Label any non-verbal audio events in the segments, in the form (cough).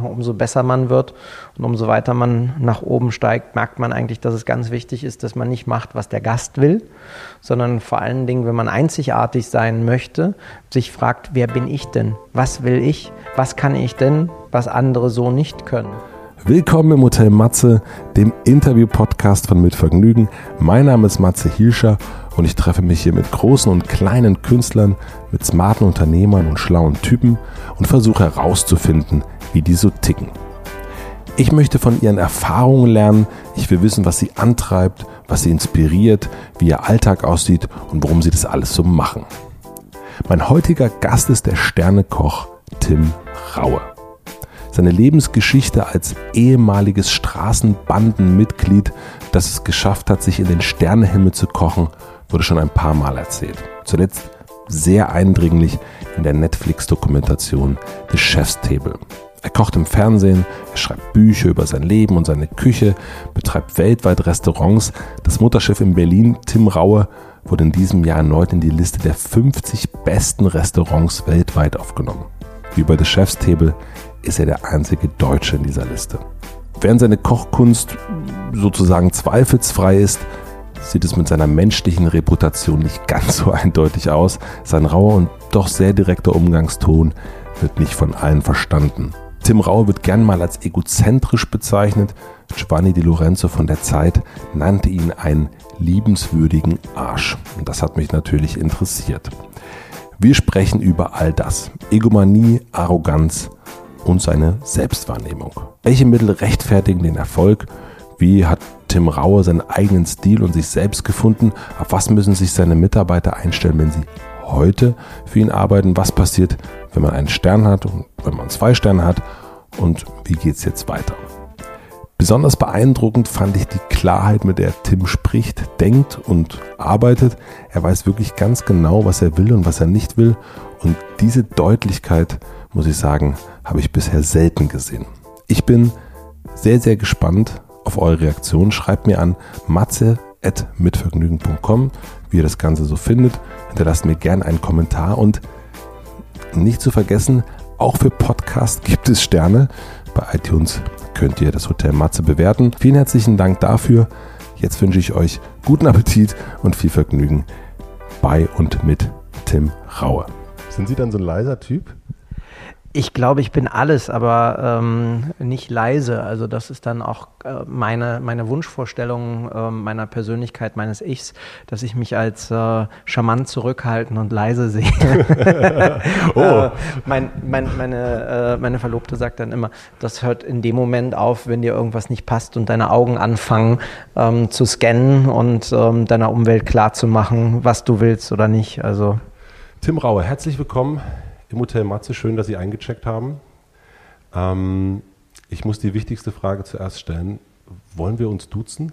Umso besser man wird und umso weiter man nach oben steigt, merkt man eigentlich, dass es ganz wichtig ist, dass man nicht macht, was der Gast will, sondern vor allen Dingen, wenn man einzigartig sein möchte, sich fragt, wer bin ich denn? Was will ich? Was kann ich denn, was andere so nicht können? Willkommen im Hotel Matze, dem Interview-Podcast von Mit Vergnügen. Mein Name ist Matze Hielscher und ich treffe mich hier mit großen und kleinen Künstlern, mit smarten Unternehmern und schlauen Typen und versuche herauszufinden, wie die so ticken. Ich möchte von ihren Erfahrungen lernen, ich will wissen, was sie antreibt, was sie inspiriert, wie ihr Alltag aussieht und warum sie das alles so machen. Mein heutiger Gast ist der Sternekoch Tim Raue. Seine Lebensgeschichte als ehemaliges Straßenbandenmitglied, das es geschafft hat, sich in den Sternehimmel zu kochen, wurde schon ein paar Mal erzählt. Zuletzt sehr eindringlich in der Netflix-Dokumentation The Chef's Table. Er kocht im Fernsehen, er schreibt Bücher über sein Leben und seine Küche, betreibt weltweit Restaurants. Das Mutterschiff in Berlin, Tim Raue, wurde in diesem Jahr erneut in die Liste der 50 besten Restaurants weltweit aufgenommen. Wie bei The Chef's Table ist er der einzige Deutsche in dieser Liste. Während seine Kochkunst sozusagen zweifelsfrei ist, sieht es mit seiner menschlichen Reputation nicht ganz so eindeutig aus. Sein rauer und doch sehr direkter Umgangston wird nicht von allen verstanden. Tim Raue wird gern mal als egozentrisch bezeichnet. Giovanni Di Lorenzo von der Zeit nannte ihn einen liebenswürdigen Arsch. Und das hat mich natürlich interessiert. Wir sprechen über all das. Egomanie, Arroganz und seine Selbstwahrnehmung. Welche Mittel rechtfertigen den Erfolg? Wie hat Tim Raue seinen eigenen Stil und sich selbst gefunden? Auf was müssen sich seine Mitarbeiter einstellen, wenn sie heute für ihn arbeiten? Was passiert, wenn man einen Stern hat und wenn man zwei Sterne hat? Und wie geht es jetzt weiter? Besonders beeindruckend fand ich die Klarheit, mit der Tim spricht, denkt und arbeitet. Er weiß wirklich ganz genau, was er will und was er nicht will. Und diese Deutlichkeit, muss ich sagen, habe ich bisher selten gesehen. Ich bin sehr, sehr gespannt auf eure Reaktion. Schreibt mir an matze.mitvergnügen.com, wie ihr das Ganze so findet. Hinterlasst mir gerne einen Kommentar und nicht zu vergessen, auch für Podcast gibt es Sterne. Bei iTunes könnt ihr das Hotel Matze bewerten. Vielen herzlichen Dank dafür. Jetzt wünsche ich euch guten Appetit und viel Vergnügen bei und mit Tim Raue. Sind Sie dann so ein leiser Typ? Ich glaube, ich bin alles, aber ähm, nicht leise. Also das ist dann auch äh, meine, meine Wunschvorstellung äh, meiner Persönlichkeit, meines Ichs, dass ich mich als äh, charmant zurückhalten und leise sehe. (laughs) oh. Äh, mein, mein, meine, äh, meine Verlobte sagt dann immer, das hört in dem Moment auf, wenn dir irgendwas nicht passt und deine Augen anfangen ähm, zu scannen und ähm, deiner Umwelt klarzumachen, was du willst oder nicht. Also Tim Raue, herzlich willkommen im Hotel Matze. Schön, dass Sie eingecheckt haben. Ähm, ich muss die wichtigste Frage zuerst stellen. Wollen wir uns duzen?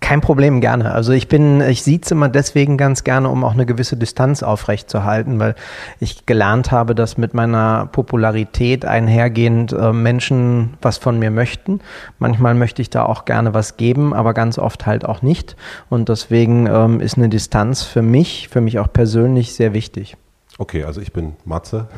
Kein Problem, gerne. Also ich bin, ich sieze immer deswegen ganz gerne, um auch eine gewisse Distanz aufrechtzuerhalten, weil ich gelernt habe, dass mit meiner Popularität einhergehend äh, Menschen was von mir möchten. Manchmal möchte ich da auch gerne was geben, aber ganz oft halt auch nicht. Und deswegen ähm, ist eine Distanz für mich, für mich auch persönlich sehr wichtig. Okay, also ich bin Matze.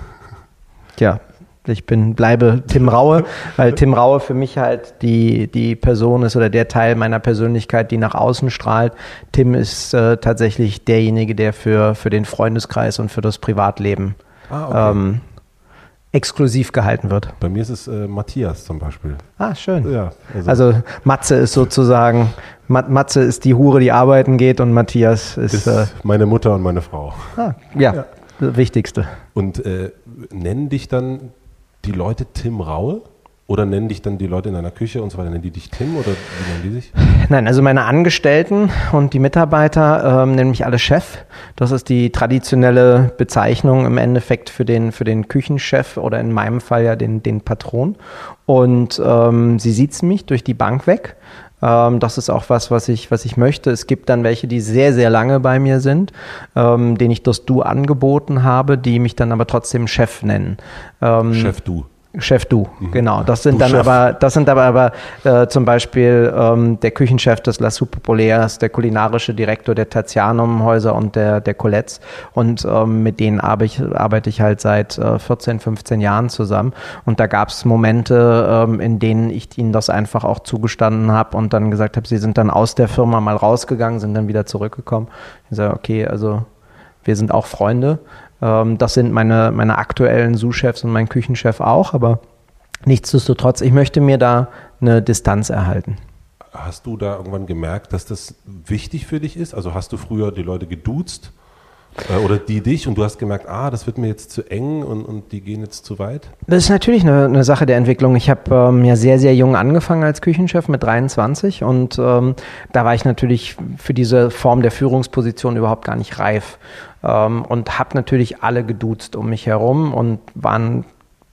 Ja, ich bin, bleibe Tim Raue, weil Tim Raue für mich halt die, die Person ist oder der Teil meiner Persönlichkeit, die nach außen strahlt. Tim ist äh, tatsächlich derjenige, der für, für den Freundeskreis und für das Privatleben ah, okay. ähm, exklusiv gehalten wird. Bei mir ist es äh, Matthias zum Beispiel. Ah, schön. Ja, also, also Matze ist sozusagen, Matze ist die Hure, die arbeiten geht und Matthias ist, ist äh, meine Mutter und meine Frau. Ah, ja. ja. Das Wichtigste. Und äh, nennen dich dann die Leute Tim Raue? Oder nennen dich dann die Leute in deiner Küche und so weiter, nennen die dich Tim oder wie nennen die sich? Nein, also meine Angestellten und die Mitarbeiter ähm, nennen mich alle Chef. Das ist die traditionelle Bezeichnung im Endeffekt für den, für den Küchenchef oder in meinem Fall ja den, den Patron. Und ähm, sie sieht mich durch die Bank weg. Ähm, das ist auch was, was ich, was ich möchte. Es gibt dann welche, die sehr, sehr lange bei mir sind, ähm, denen ich das Du angeboten habe, die mich dann aber trotzdem Chef nennen. Ähm, Chef Du. Chef du, mhm. genau. Das sind du dann Chef. aber, das sind aber, aber äh, zum Beispiel ähm, der Küchenchef des La Soupe Populaires, der kulinarische Direktor der Tertianum-Häuser und der, der Colettes. Und ähm, mit denen arbeite ich, arbeite ich halt seit äh, 14, 15 Jahren zusammen. Und da gab es Momente, ähm, in denen ich ihnen das einfach auch zugestanden habe und dann gesagt habe, sie sind dann aus der Firma mal rausgegangen, sind dann wieder zurückgekommen. Ich sage, okay, also wir sind auch Freunde. Ähm, das sind meine, meine aktuellen Sous-Chefs und mein Küchenchef auch, aber nichtsdestotrotz, ich möchte mir da eine Distanz erhalten. Hast du da irgendwann gemerkt, dass das wichtig für dich ist? Also hast du früher die Leute geduzt oder die dich und du hast gemerkt, ah, das wird mir jetzt zu eng und, und die gehen jetzt zu weit? Das ist natürlich eine, eine Sache der Entwicklung. Ich habe ähm, ja sehr, sehr jung angefangen als Küchenchef mit 23 und ähm, da war ich natürlich für diese Form der Führungsposition überhaupt gar nicht reif ähm, und habe natürlich alle geduzt um mich herum und waren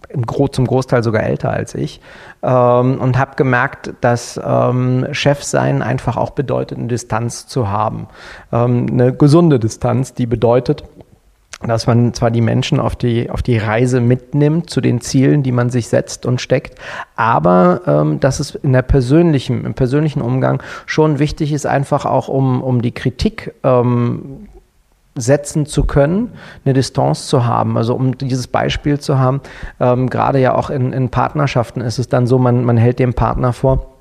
im Gro zum Großteil sogar älter als ich ähm, und habe gemerkt, dass ähm, Chefsein einfach auch bedeutet, eine Distanz zu haben. Ähm, eine gesunde Distanz, die bedeutet, dass man zwar die Menschen auf die, auf die Reise mitnimmt zu den Zielen, die man sich setzt und steckt, aber ähm, dass es in der persönlichen, im persönlichen Umgang schon wichtig ist, einfach auch um, um die Kritik ähm, setzen zu können, eine Distanz zu haben. Also um dieses Beispiel zu haben, ähm, gerade ja auch in, in Partnerschaften ist es dann so, man, man hält dem Partner vor,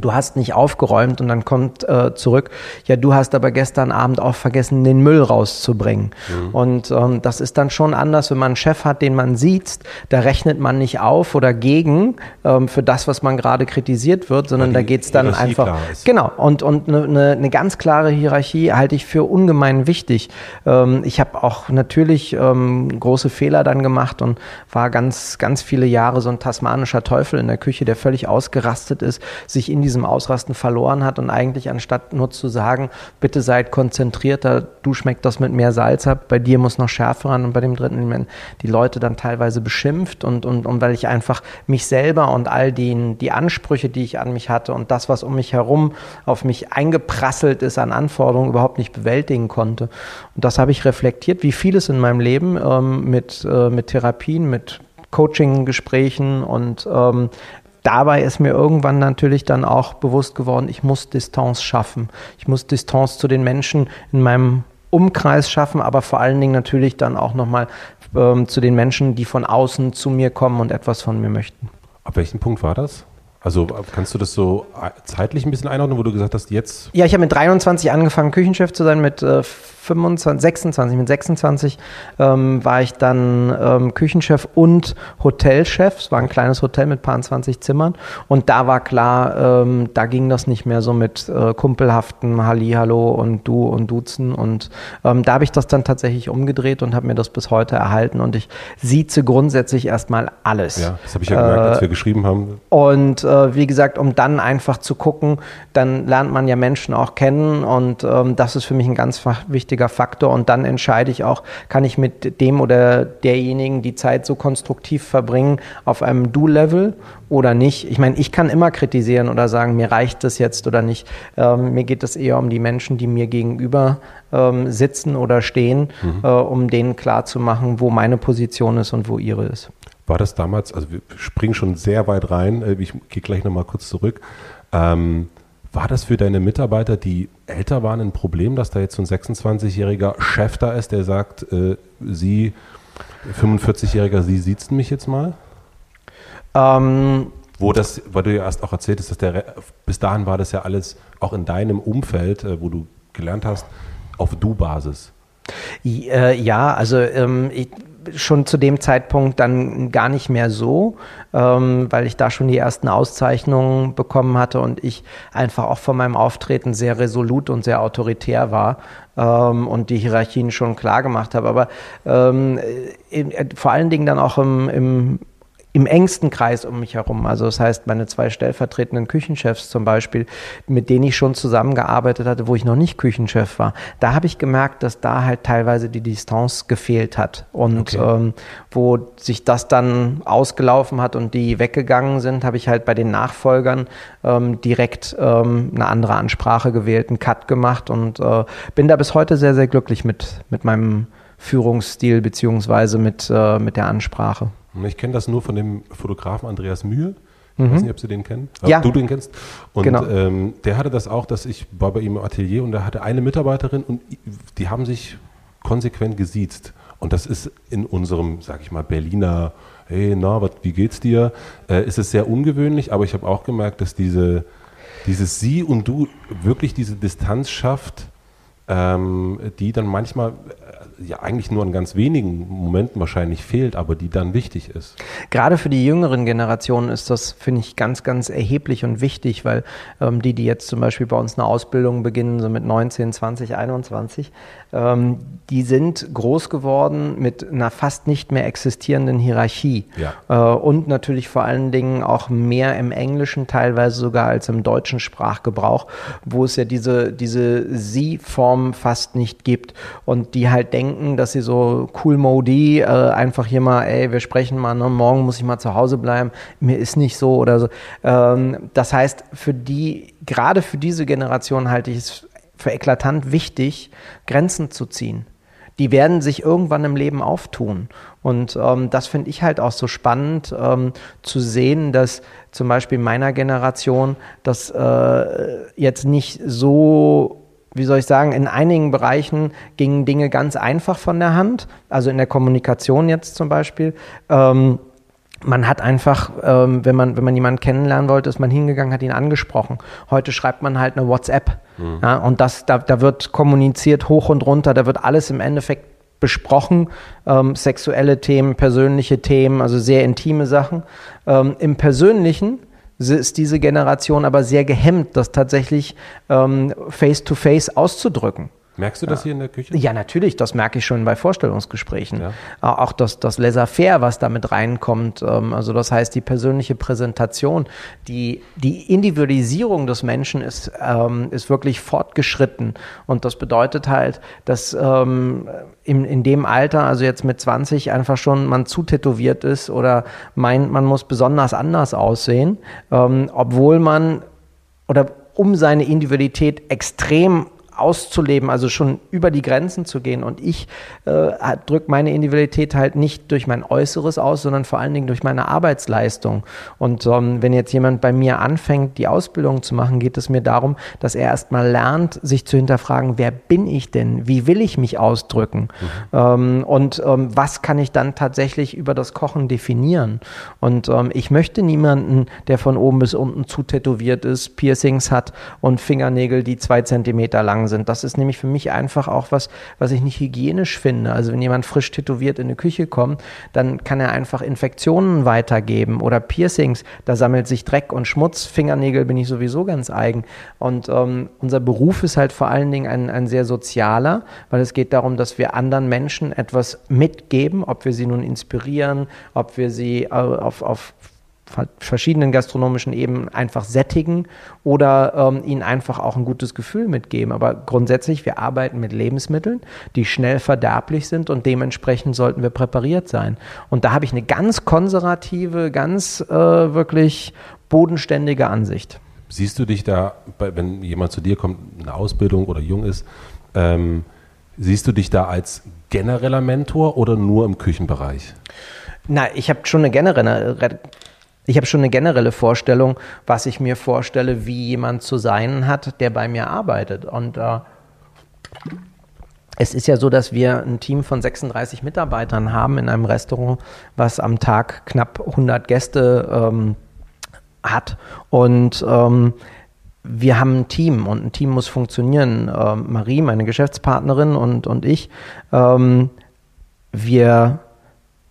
du hast nicht aufgeräumt und dann kommt äh, zurück, ja, du hast aber gestern Abend auch vergessen, den Müll rauszubringen. Mhm. Und ähm, das ist dann schon anders, wenn man einen Chef hat, den man sieht, da rechnet man nicht auf oder gegen ähm, für das, was man gerade kritisiert wird, sondern da geht es dann Hierarchie einfach. Genau, und, und eine, eine, eine ganz klare Hierarchie halte ich für ungemein wichtig. Ähm, ich habe auch natürlich ähm, große Fehler dann gemacht und war ganz, ganz viele Jahre so ein tasmanischer Teufel in der Küche, der völlig ausgerastet ist, sich in diesem Ausrasten verloren hat und eigentlich anstatt nur zu sagen, bitte seid konzentrierter, du schmeckt das mit mehr Salz ab, bei dir muss noch Schärfe ran und bei dem dritten die Leute dann teilweise beschimpft und, und, und weil ich einfach mich selber und all den, die Ansprüche, die ich an mich hatte und das, was um mich herum auf mich eingeprasselt ist an Anforderungen, überhaupt nicht bewältigen konnte. Und das habe ich reflektiert, wie vieles in meinem Leben ähm, mit, äh, mit Therapien, mit Coaching-Gesprächen und ähm, dabei ist mir irgendwann natürlich dann auch bewusst geworden, ich muss Distanz schaffen. Ich muss Distanz zu den Menschen in meinem Umkreis schaffen, aber vor allen Dingen natürlich dann auch nochmal ähm, zu den Menschen, die von außen zu mir kommen und etwas von mir möchten. Ab welchem Punkt war das? Also kannst du das so äh, zeitlich ein bisschen einordnen, wo du gesagt hast, jetzt? Ja, ich habe mit 23 angefangen, Küchenchef zu sein, mit äh, 25, 26, mit 26 ähm, war ich dann ähm, Küchenchef und Hotelchef. Es war ein kleines Hotel mit paar 20 Zimmern. Und da war klar, ähm, da ging das nicht mehr so mit äh, kumpelhaften Hallo und Du und Duzen. Und ähm, da habe ich das dann tatsächlich umgedreht und habe mir das bis heute erhalten. Und ich sieze grundsätzlich erstmal alles. Ja, das habe ich ja gemerkt, äh, als wir geschrieben haben. Und äh, wie gesagt, um dann einfach zu gucken, dann lernt man ja Menschen auch kennen. Und ähm, das ist für mich ein ganz wichtiger wichtiger Faktor. Und dann entscheide ich auch, kann ich mit dem oder derjenigen die Zeit so konstruktiv verbringen auf einem Du-Level oder nicht. Ich meine, ich kann immer kritisieren oder sagen, mir reicht das jetzt oder nicht. Ähm, mir geht es eher um die Menschen, die mir gegenüber ähm, sitzen oder stehen, mhm. äh, um denen klarzumachen, wo meine Position ist und wo ihre ist. War das damals, also wir springen schon sehr weit rein, äh, ich gehe gleich nochmal kurz zurück. Ähm, war das für deine Mitarbeiter, die älter waren, ein Problem, dass da jetzt so ein 26-jähriger Chef da ist, der sagt, äh, Sie, 45-jähriger, Sie sitzen mich jetzt mal? Ähm, wo das, weil du ja erst auch erzählt hast, dass der, bis dahin war das ja alles auch in deinem Umfeld, äh, wo du gelernt hast, auf Du-Basis. Äh, ja, also ähm, ich, schon zu dem Zeitpunkt dann gar nicht mehr so, ähm, weil ich da schon die ersten Auszeichnungen bekommen hatte und ich einfach auch von meinem Auftreten sehr resolut und sehr autoritär war ähm, und die Hierarchien schon klar gemacht habe. Aber ähm, äh, vor allen Dingen dann auch im, im im engsten Kreis um mich herum. Also das heißt, meine zwei stellvertretenden Küchenchefs zum Beispiel, mit denen ich schon zusammengearbeitet hatte, wo ich noch nicht Küchenchef war, da habe ich gemerkt, dass da halt teilweise die Distanz gefehlt hat und okay. ähm, wo sich das dann ausgelaufen hat und die weggegangen sind, habe ich halt bei den Nachfolgern ähm, direkt ähm, eine andere Ansprache gewählt, einen Cut gemacht und äh, bin da bis heute sehr, sehr glücklich mit, mit meinem Führungsstil beziehungsweise mit, äh, mit der Ansprache. Ich kenne das nur von dem Fotografen Andreas Mühe. Ich Mhm. weiß nicht, ob Sie den kennen. Ja. Ob du den kennst. Und Genau. ähm, der hatte das auch, dass ich war bei ihm im Atelier und da hatte eine Mitarbeiterin und die haben sich konsequent gesiezt. Und das ist in unserem, sag ich mal, Berliner, hey, na, wat, wie geht's dir? Äh, ist es sehr ungewöhnlich, aber ich habe auch gemerkt, dass diese, dieses Sie und Du wirklich diese Distanz schafft, ähm, die dann manchmal äh, ja eigentlich nur an ganz wenigen Momenten wahrscheinlich fehlt, aber die dann wichtig ist. Gerade für die jüngeren Generationen ist das, finde ich, ganz, ganz erheblich und wichtig, weil ähm, die, die jetzt zum Beispiel bei uns eine Ausbildung beginnen, so mit 19, 20, 21, ähm, die sind groß geworden mit einer fast nicht mehr existierenden Hierarchie. Ja. Äh, und natürlich vor allen Dingen auch mehr im Englischen, teilweise sogar als im deutschen Sprachgebrauch, wo es ja diese, diese Sie-Form fast nicht gibt und die halt denken, dass sie so cool Modi, äh, einfach hier mal, ey, wir sprechen mal, ne, morgen muss ich mal zu Hause bleiben, mir ist nicht so oder so. Ähm, das heißt, für die, gerade für diese Generation halte ich es für eklatant wichtig, Grenzen zu ziehen die werden sich irgendwann im Leben auftun. Und ähm, das finde ich halt auch so spannend ähm, zu sehen, dass zum Beispiel meiner Generation das äh, jetzt nicht so wie soll ich sagen, in einigen Bereichen gingen Dinge ganz einfach von der Hand, also in der Kommunikation jetzt zum Beispiel. Ähm, man hat einfach, ähm, wenn, man, wenn man jemanden kennenlernen wollte, ist man hingegangen, hat ihn angesprochen. Heute schreibt man halt eine WhatsApp. Ja, und das, da, da wird kommuniziert hoch und runter, da wird alles im Endeffekt besprochen, ähm, sexuelle Themen, persönliche Themen, also sehr intime Sachen. Ähm, Im Persönlichen ist diese Generation aber sehr gehemmt, das tatsächlich ähm, face-to-face auszudrücken. Merkst du das hier in der Küche? Ja, natürlich, das merke ich schon bei Vorstellungsgesprächen. Ja. Auch das, das Laissez-faire, was damit reinkommt, ähm, also das heißt die persönliche Präsentation, die, die Individualisierung des Menschen ist, ähm, ist wirklich fortgeschritten und das bedeutet halt, dass ähm, in, in dem Alter, also jetzt mit 20, einfach schon man zu tätowiert ist oder meint, man muss besonders anders aussehen, obwohl man oder um seine Individualität extrem auszuleben, also schon über die Grenzen zu gehen. Und ich äh, drücke meine Individualität halt nicht durch mein Äußeres aus, sondern vor allen Dingen durch meine Arbeitsleistung. Und ähm, wenn jetzt jemand bei mir anfängt, die Ausbildung zu machen, geht es mir darum, dass er erstmal lernt, sich zu hinterfragen, wer bin ich denn? Wie will ich mich ausdrücken? Ähm, und ähm, was kann ich dann tatsächlich über das Kochen definieren? Und ähm, ich möchte niemanden, der von oben bis unten zu tätowiert ist, Piercings hat und Fingernägel, die zwei Zentimeter lang sind. Das ist nämlich für mich einfach auch was, was ich nicht hygienisch finde. Also wenn jemand frisch tätowiert in eine Küche kommt, dann kann er einfach Infektionen weitergeben oder Piercings, da sammelt sich Dreck und Schmutz. Fingernägel bin ich sowieso ganz eigen. Und ähm, unser Beruf ist halt vor allen Dingen ein, ein sehr sozialer, weil es geht darum, dass wir anderen Menschen etwas mitgeben, ob wir sie nun inspirieren, ob wir sie äh, auf, auf verschiedenen gastronomischen Ebenen einfach sättigen oder ähm, ihnen einfach auch ein gutes Gefühl mitgeben. Aber grundsätzlich, wir arbeiten mit Lebensmitteln, die schnell verderblich sind und dementsprechend sollten wir präpariert sein. Und da habe ich eine ganz konservative, ganz äh, wirklich bodenständige Ansicht. Siehst du dich da, wenn jemand zu dir kommt, eine Ausbildung oder jung ist, ähm, siehst du dich da als genereller Mentor oder nur im Küchenbereich? Na, ich habe schon eine generelle, ich habe schon eine generelle Vorstellung, was ich mir vorstelle, wie jemand zu sein hat, der bei mir arbeitet. Und äh, es ist ja so, dass wir ein Team von 36 Mitarbeitern haben in einem Restaurant, was am Tag knapp 100 Gäste ähm, hat. Und ähm, wir haben ein Team und ein Team muss funktionieren. Ähm, Marie, meine Geschäftspartnerin und, und ich, ähm, wir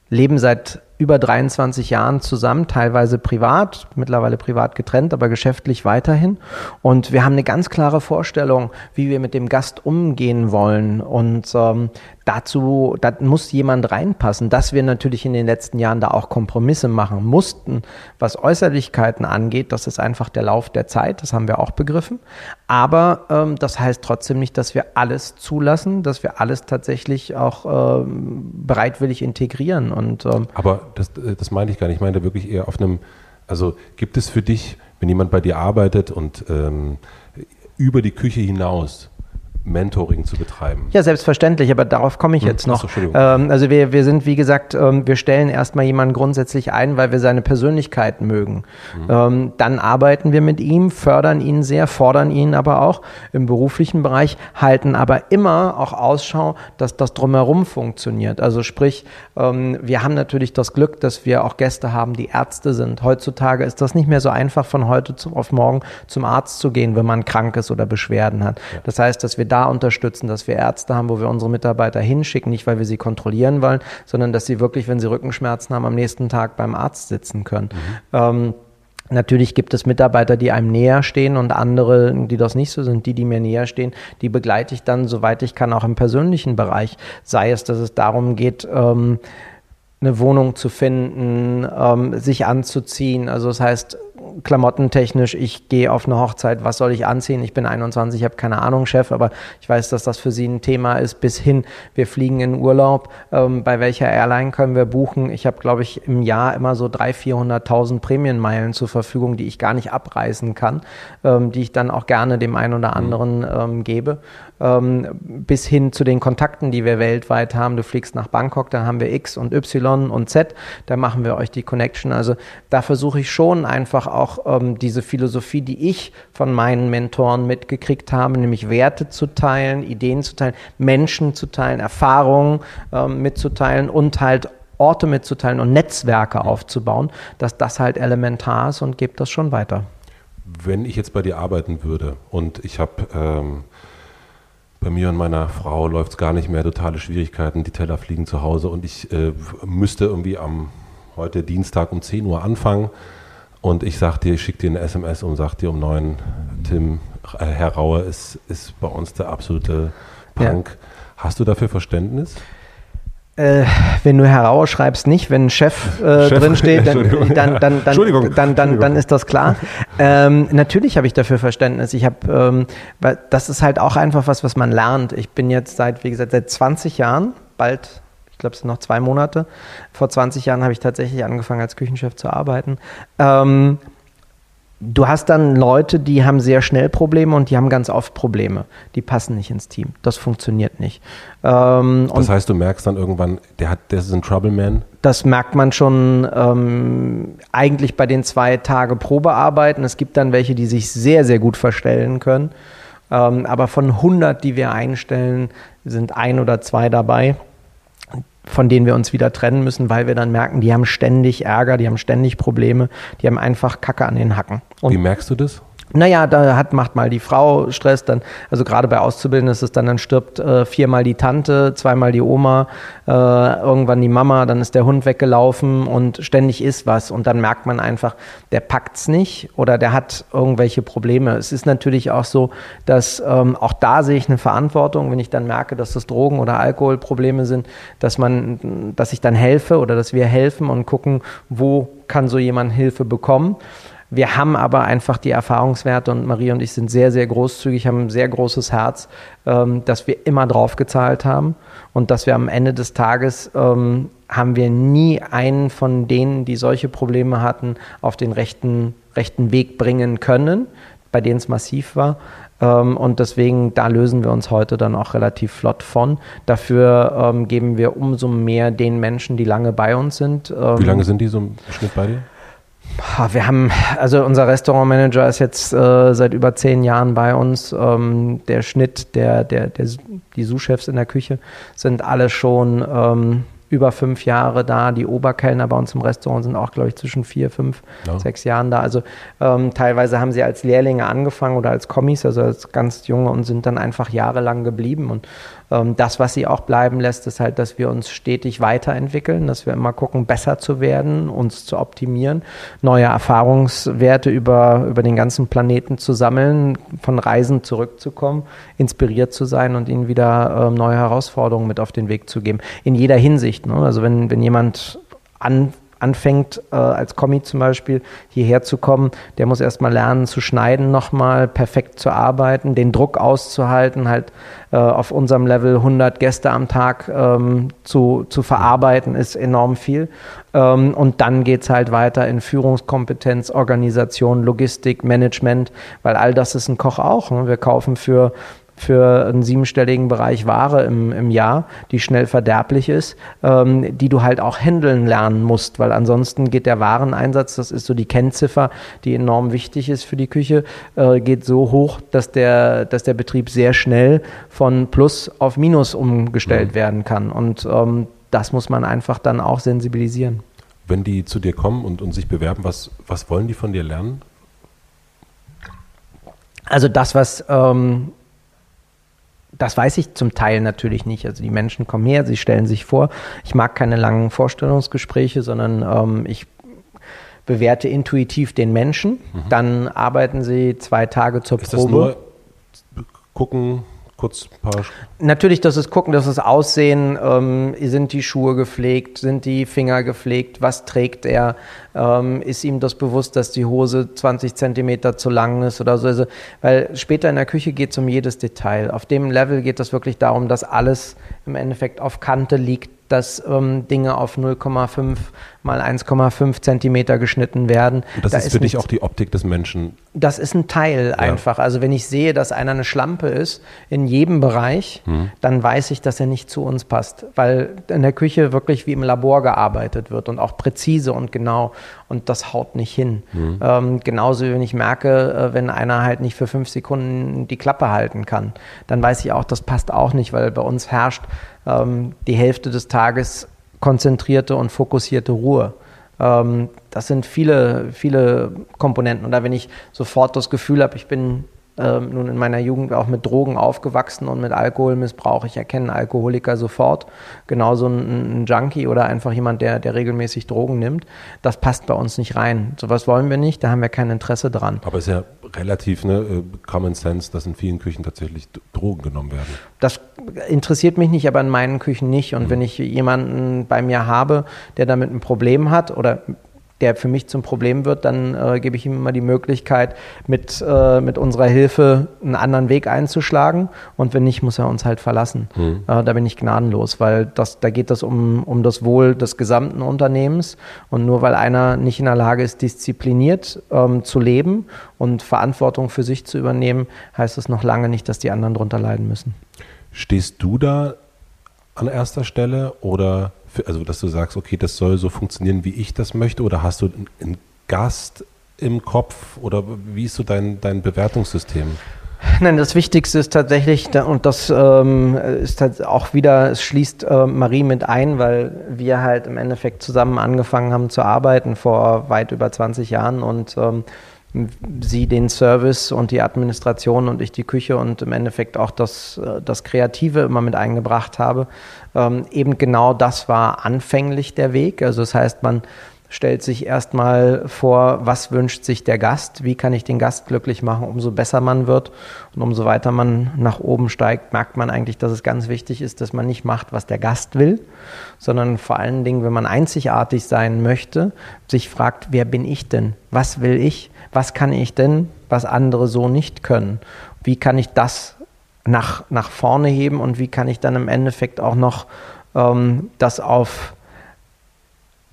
leben seit über 23 Jahren zusammen, teilweise privat, mittlerweile privat getrennt, aber geschäftlich weiterhin. Und wir haben eine ganz klare Vorstellung, wie wir mit dem Gast umgehen wollen. Und ähm, dazu, da muss jemand reinpassen, dass wir natürlich in den letzten Jahren da auch Kompromisse machen mussten, was Äußerlichkeiten angeht. Das ist einfach der Lauf der Zeit, das haben wir auch begriffen. Aber ähm, das heißt trotzdem nicht, dass wir alles zulassen, dass wir alles tatsächlich auch ähm, bereitwillig integrieren. Und, ähm, Aber das, das meine ich gar nicht. Ich meine wirklich eher auf einem, also gibt es für dich, wenn jemand bei dir arbeitet und ähm, über die Küche hinaus Mentoring zu betreiben. Ja, selbstverständlich, aber darauf komme ich hm, jetzt noch. Achso, ähm, also wir, wir sind, wie gesagt, ähm, wir stellen erstmal jemanden grundsätzlich ein, weil wir seine Persönlichkeit mögen. Mhm. Ähm, dann arbeiten wir mit ihm, fördern ihn sehr, fordern ihn aber auch im beruflichen Bereich, halten aber immer auch Ausschau, dass das drumherum funktioniert. Also sprich, ähm, wir haben natürlich das Glück, dass wir auch Gäste haben, die Ärzte sind. Heutzutage ist das nicht mehr so einfach, von heute auf morgen zum Arzt zu gehen, wenn man krank ist oder Beschwerden hat. Ja. Das heißt, dass wir da unterstützen, dass wir Ärzte haben, wo wir unsere Mitarbeiter hinschicken, nicht weil wir sie kontrollieren wollen, sondern dass sie wirklich, wenn sie Rückenschmerzen haben, am nächsten Tag beim Arzt sitzen können. Mhm. Ähm, Natürlich gibt es Mitarbeiter, die einem näher stehen und andere, die das nicht so sind. Die, die mir näher stehen, die begleite ich dann, soweit ich kann, auch im persönlichen Bereich. Sei es, dass es darum geht, ähm, eine Wohnung zu finden, ähm, sich anzuziehen. Also das heißt, klamottentechnisch, ich gehe auf eine Hochzeit, was soll ich anziehen? Ich bin 21, ich habe keine Ahnung, Chef, aber ich weiß, dass das für Sie ein Thema ist. Bis hin, wir fliegen in Urlaub. Ähm, bei welcher Airline können wir buchen? Ich habe, glaube ich, im Jahr immer so 300.000, 400.000 Prämienmeilen zur Verfügung, die ich gar nicht abreißen kann, ähm, die ich dann auch gerne dem einen oder anderen ähm, gebe bis hin zu den Kontakten, die wir weltweit haben. Du fliegst nach Bangkok, da haben wir X und Y und Z, da machen wir euch die Connection. Also da versuche ich schon einfach auch ähm, diese Philosophie, die ich von meinen Mentoren mitgekriegt habe, nämlich Werte zu teilen, Ideen zu teilen, Menschen zu teilen, Erfahrungen ähm, mitzuteilen und halt Orte mitzuteilen und Netzwerke aufzubauen, dass das halt elementar ist und gebe das schon weiter. Wenn ich jetzt bei dir arbeiten würde und ich habe ähm, bei mir und meiner Frau läuft es gar nicht mehr, totale Schwierigkeiten, die Teller fliegen zu Hause und ich äh, müsste irgendwie am heute Dienstag um 10 Uhr anfangen und ich sag dir, ich schicke dir eine SMS und sag dir um 9, Tim, äh, Herr Rauer ist, ist bei uns der absolute Punk. Ja. Hast du dafür Verständnis? Äh, wenn du herausschreibst, nicht, wenn ein Chef, äh, Chef drinsteht, dann, (laughs) dann, dann, dann, dann, dann, dann ist das klar. Ähm, natürlich habe ich dafür Verständnis. Ich habe, ähm, weil das ist halt auch einfach was, was man lernt. Ich bin jetzt seit, wie gesagt, seit 20 Jahren, bald, ich glaube, es sind noch zwei Monate. Vor 20 Jahren habe ich tatsächlich angefangen, als Küchenchef zu arbeiten. Ähm, Du hast dann Leute, die haben sehr schnell Probleme und die haben ganz oft Probleme. Die passen nicht ins Team. Das funktioniert nicht. Ähm, das heißt, du merkst dann irgendwann, der hat, der ist ein Troubleman. Das merkt man schon ähm, eigentlich bei den zwei Tage Probearbeiten. Es gibt dann welche, die sich sehr, sehr gut verstellen können. Ähm, aber von 100, die wir einstellen, sind ein oder zwei dabei von denen wir uns wieder trennen müssen, weil wir dann merken, die haben ständig Ärger, die haben ständig Probleme, die haben einfach Kacke an den Hacken. Und Wie merkst du das? Naja, da hat, macht mal die Frau Stress, dann, also gerade bei Auszubildenden ist es dann, dann stirbt äh, viermal die Tante, zweimal die Oma, äh, irgendwann die Mama, dann ist der Hund weggelaufen und ständig ist was und dann merkt man einfach, der packt's nicht oder der hat irgendwelche Probleme. Es ist natürlich auch so, dass ähm, auch da sehe ich eine Verantwortung, wenn ich dann merke, dass das Drogen- oder Alkoholprobleme sind, dass man, dass ich dann helfe oder dass wir helfen und gucken, wo kann so jemand Hilfe bekommen. Wir haben aber einfach die Erfahrungswerte und Marie und ich sind sehr, sehr großzügig, haben ein sehr großes Herz, ähm, dass wir immer draufgezahlt haben und dass wir am Ende des Tages ähm, haben wir nie einen von denen, die solche Probleme hatten, auf den rechten, rechten Weg bringen können, bei denen es massiv war. Ähm, und deswegen, da lösen wir uns heute dann auch relativ flott von. Dafür ähm, geben wir umso mehr den Menschen, die lange bei uns sind. Ähm, Wie lange sind die so im Schnitt bei dir? Wir haben, also unser Restaurantmanager ist jetzt äh, seit über zehn Jahren bei uns. Ähm, der Schnitt, der, der, der, die Sous-Chefs in der Küche sind alle schon ähm, über fünf Jahre da. Die Oberkellner bei uns im Restaurant sind auch, glaube ich, zwischen vier, fünf, ja. sechs Jahren da. Also ähm, teilweise haben sie als Lehrlinge angefangen oder als Kommis, also als ganz junge und sind dann einfach jahrelang geblieben. Und das, was sie auch bleiben lässt, ist halt, dass wir uns stetig weiterentwickeln, dass wir immer gucken, besser zu werden, uns zu optimieren, neue Erfahrungswerte über, über den ganzen Planeten zu sammeln, von Reisen zurückzukommen, inspiriert zu sein und ihnen wieder ähm, neue Herausforderungen mit auf den Weg zu geben. In jeder Hinsicht. Ne? Also wenn, wenn jemand an anfängt, äh, als Kommi zum Beispiel hierher zu kommen, der muss erstmal lernen zu schneiden nochmal, perfekt zu arbeiten, den Druck auszuhalten, halt äh, auf unserem Level 100 Gäste am Tag ähm, zu, zu verarbeiten, ist enorm viel. Ähm, und dann geht es halt weiter in Führungskompetenz, Organisation, Logistik, Management, weil all das ist ein Koch auch. Ne? Wir kaufen für für einen siebenstelligen Bereich Ware im, im Jahr, die schnell verderblich ist, ähm, die du halt auch handeln lernen musst, weil ansonsten geht der Wareneinsatz, das ist so die Kennziffer, die enorm wichtig ist für die Küche, äh, geht so hoch, dass der, dass der Betrieb sehr schnell von Plus auf Minus umgestellt mhm. werden kann. Und ähm, das muss man einfach dann auch sensibilisieren. Wenn die zu dir kommen und, und sich bewerben, was, was wollen die von dir lernen? Also das, was ähm, das weiß ich zum Teil natürlich nicht. Also die Menschen kommen her, sie stellen sich vor. Ich mag keine langen Vorstellungsgespräche, sondern ähm, ich bewerte intuitiv den Menschen. Mhm. Dann arbeiten sie zwei Tage zur Ist Probe. Das nur gucken, kurz ein paar. Natürlich, das ist gucken, das ist Aussehen. Ähm, sind die Schuhe gepflegt? Sind die Finger gepflegt? Was trägt er? Ähm, ist ihm das bewusst, dass die Hose 20 Zentimeter zu lang ist oder so? Also, weil später in der Küche geht es um jedes Detail. Auf dem Level geht es wirklich darum, dass alles im Endeffekt auf Kante liegt, dass ähm, Dinge auf 0,5 mal 1,5 Zentimeter geschnitten werden. Und das da ist für dich auch die Optik des Menschen. Das ist ein Teil ja. einfach. Also wenn ich sehe, dass einer eine Schlampe ist in jedem Bereich, hm. dann weiß ich, dass er nicht zu uns passt, weil in der Küche wirklich wie im Labor gearbeitet wird und auch präzise und genau und das haut nicht hin. Hm. Ähm, genauso wenn ich merke, äh, wenn einer halt nicht für fünf Sekunden die Klappe halten kann, dann weiß ich auch, das passt auch nicht, weil bei uns herrscht ähm, die Hälfte des Tages konzentrierte und fokussierte Ruhe. Ähm, das sind viele, viele Komponenten. Da, wenn ich sofort das Gefühl habe, ich bin ähm, nun in meiner Jugend auch mit Drogen aufgewachsen und mit Alkoholmissbrauch. Ich erkenne Alkoholiker sofort. Genauso ein, ein, Junkie oder einfach jemand, der, der regelmäßig Drogen nimmt. Das passt bei uns nicht rein. Sowas wollen wir nicht, da haben wir kein Interesse dran. Aber es ist ja relativ ne, äh, Common Sense, dass in vielen Küchen tatsächlich Drogen genommen werden. Das interessiert mich nicht, aber in meinen Küchen nicht. Und mhm. wenn ich jemanden bei mir habe, der damit ein Problem hat oder der für mich zum Problem wird, dann äh, gebe ich ihm immer die Möglichkeit, mit, äh, mit unserer Hilfe einen anderen Weg einzuschlagen. Und wenn nicht, muss er uns halt verlassen. Mhm. Äh, da bin ich gnadenlos, weil das, da geht es um, um das Wohl des gesamten Unternehmens. Und nur weil einer nicht in der Lage ist, diszipliniert ähm, zu leben und Verantwortung für sich zu übernehmen, heißt das noch lange nicht, dass die anderen darunter leiden müssen. Stehst du da an erster Stelle oder also dass du sagst, okay, das soll so funktionieren, wie ich das möchte, oder hast du einen Gast im Kopf oder wie ist so dein, dein Bewertungssystem? Nein, das Wichtigste ist tatsächlich, und das ähm, ist halt auch wieder, es schließt äh, Marie mit ein, weil wir halt im Endeffekt zusammen angefangen haben zu arbeiten vor weit über 20 Jahren und ähm, sie den Service und die Administration und ich die Küche und im Endeffekt auch das, äh, das Kreative immer mit eingebracht habe. Ähm, eben genau das war anfänglich der Weg. Also das heißt, man stellt sich erstmal vor, was wünscht sich der Gast, wie kann ich den Gast glücklich machen, umso besser man wird und umso weiter man nach oben steigt, merkt man eigentlich, dass es ganz wichtig ist, dass man nicht macht, was der Gast will, sondern vor allen Dingen, wenn man einzigartig sein möchte, sich fragt, wer bin ich denn? Was will ich? Was kann ich denn, was andere so nicht können? Wie kann ich das nach, nach vorne heben und wie kann ich dann im Endeffekt auch noch ähm, das auf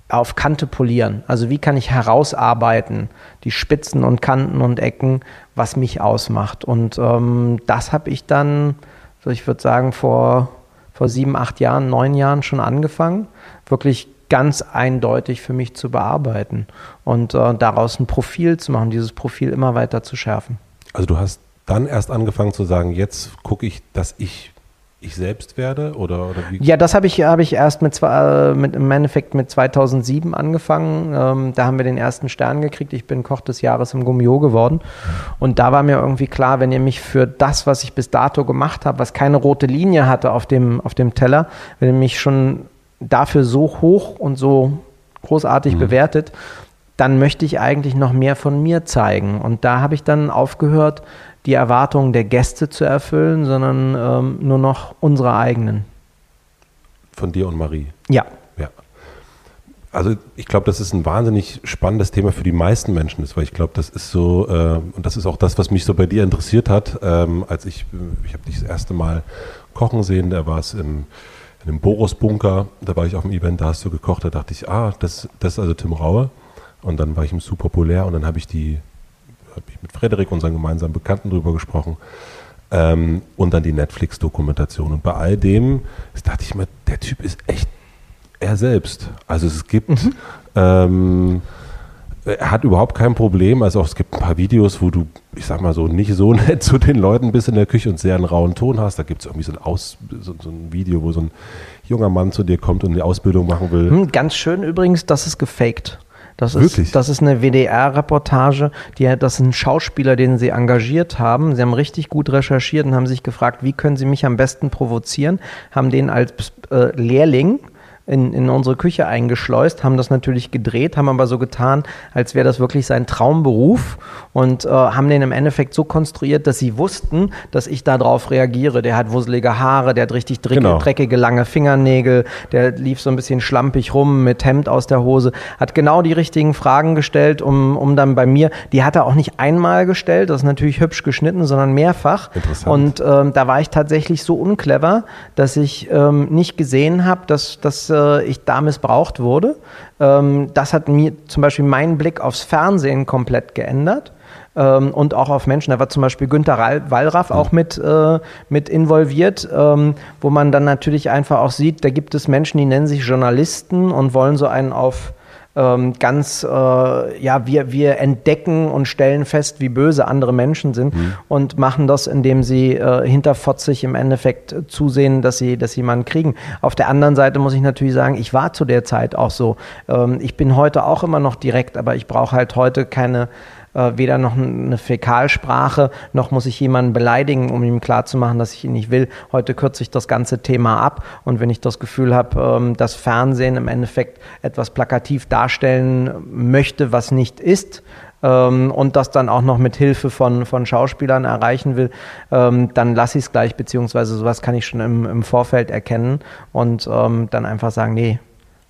auf Kante polieren. Also wie kann ich herausarbeiten, die Spitzen und Kanten und Ecken, was mich ausmacht. Und ähm, das habe ich dann, so ich würde sagen, vor, vor sieben, acht Jahren, neun Jahren schon angefangen, wirklich ganz eindeutig für mich zu bearbeiten und äh, daraus ein Profil zu machen, dieses Profil immer weiter zu schärfen. Also du hast dann erst angefangen zu sagen, jetzt gucke ich, dass ich ich selbst werde oder, oder wie? Ja, das habe ich, hab ich erst mit, äh, mit, im Endeffekt mit 2007 angefangen. Ähm, da haben wir den ersten Stern gekriegt. Ich bin Koch des Jahres im Gummio geworden. Und da war mir irgendwie klar, wenn ihr mich für das, was ich bis dato gemacht habe, was keine rote Linie hatte auf dem, auf dem Teller, wenn ihr mich schon dafür so hoch und so großartig mhm. bewertet, dann möchte ich eigentlich noch mehr von mir zeigen. Und da habe ich dann aufgehört, die Erwartungen der Gäste zu erfüllen, sondern ähm, nur noch unsere eigenen. Von dir und Marie? Ja. Ja. Also ich glaube, das ist ein wahnsinnig spannendes Thema für die meisten Menschen ist, weil ich glaube, das ist so, äh, und das ist auch das, was mich so bei dir interessiert hat, ähm, als ich, ich habe dich das erste Mal kochen sehen, da war es im, in einem Boros-Bunker, da war ich auf dem Event, da hast du gekocht, da dachte ich, ah, das, das ist also Tim Raue. Und dann war ich im Super populär und dann habe ich die habe ich mit Frederik, unseren gemeinsamen Bekannten, drüber gesprochen. Ähm, und dann die Netflix-Dokumentation. Und bei all dem dachte ich mir, der Typ ist echt er selbst. Also es gibt, mhm. ähm, er hat überhaupt kein Problem. Also auch, es gibt ein paar Videos, wo du, ich sag mal so, nicht so (laughs) nett zu den Leuten bist in der Küche und sehr einen rauen Ton hast. Da gibt es irgendwie so ein, Aus, so, so, ein Video, wo so ein junger Mann zu dir kommt und eine Ausbildung machen will. Hm, ganz schön übrigens, das ist gefaked. Das Wirklich? ist, das ist eine WDR-Reportage. Das ist ein Schauspieler, den sie engagiert haben. Sie haben richtig gut recherchiert und haben sich gefragt, wie können sie mich am besten provozieren? Haben den als äh, Lehrling in, in unsere Küche eingeschleust, haben das natürlich gedreht, haben aber so getan, als wäre das wirklich sein Traumberuf und äh, haben den im Endeffekt so konstruiert, dass sie wussten, dass ich darauf reagiere. Der hat wusselige Haare, der hat richtig dreckige, genau. dreckige lange Fingernägel, der lief so ein bisschen schlampig rum mit Hemd aus der Hose, hat genau die richtigen Fragen gestellt, um, um dann bei mir, die hat er auch nicht einmal gestellt, das ist natürlich hübsch geschnitten, sondern mehrfach. Interessant. Und ähm, da war ich tatsächlich so unclever, dass ich ähm, nicht gesehen habe, dass, dass äh, ich da missbraucht wurde. Ähm, das hat mir zum Beispiel meinen Blick aufs Fernsehen komplett geändert. Ähm, und auch auf Menschen. Da war zum Beispiel Günter Wallraff auch mit, äh, mit involviert, ähm, wo man dann natürlich einfach auch sieht, da gibt es Menschen, die nennen sich Journalisten und wollen so einen auf ähm, ganz, äh, ja, wir, wir entdecken und stellen fest, wie böse andere Menschen sind mhm. und machen das, indem sie äh, hinterfotzig im Endeffekt zusehen, dass sie, dass sie jemanden kriegen. Auf der anderen Seite muss ich natürlich sagen, ich war zu der Zeit auch so. Ähm, ich bin heute auch immer noch direkt, aber ich brauche halt heute keine äh, weder noch eine Fäkalsprache, noch muss ich jemanden beleidigen, um ihm klarzumachen, dass ich ihn nicht will. Heute kürze ich das ganze Thema ab und wenn ich das Gefühl habe, ähm, dass Fernsehen im Endeffekt etwas plakativ darstellen möchte, was nicht ist, ähm, und das dann auch noch mit Hilfe von, von Schauspielern erreichen will, ähm, dann lasse ich es gleich, beziehungsweise sowas kann ich schon im, im Vorfeld erkennen und ähm, dann einfach sagen, nee,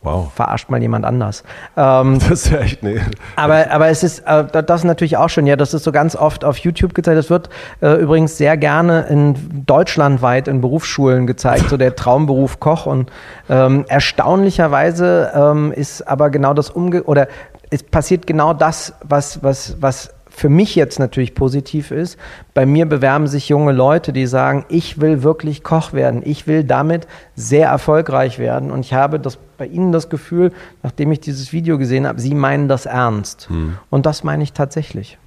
Wow. Verarscht mal jemand anders. (laughs) Ähm, das ist ja echt, nee. Aber, aber es ist, äh, das natürlich auch schon, ja, das ist so ganz oft auf YouTube gezeigt. Das wird äh, übrigens sehr gerne in deutschlandweit in Berufsschulen gezeigt, so der (laughs) Traumberuf Koch. Und ähm, erstaunlicherweise ähm, ist aber genau das umge oder es passiert genau das, was, was, was für mich jetzt natürlich positiv ist, bei mir bewerben sich junge Leute, die sagen, ich will wirklich Koch werden, ich will damit sehr erfolgreich werden und ich habe das, bei Ihnen das Gefühl, nachdem ich dieses Video gesehen habe, Sie meinen das ernst. Hm. Und das meine ich tatsächlich.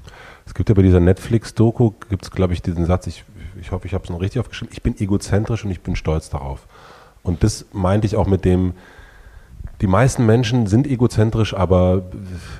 Es gibt ja bei dieser Netflix-Doku, gibt es, glaube ich, diesen Satz, ich, ich hoffe, ich habe es noch richtig aufgeschrieben, ich bin egozentrisch und ich bin stolz darauf. Und das meinte ich auch mit dem, die meisten Menschen sind egozentrisch, aber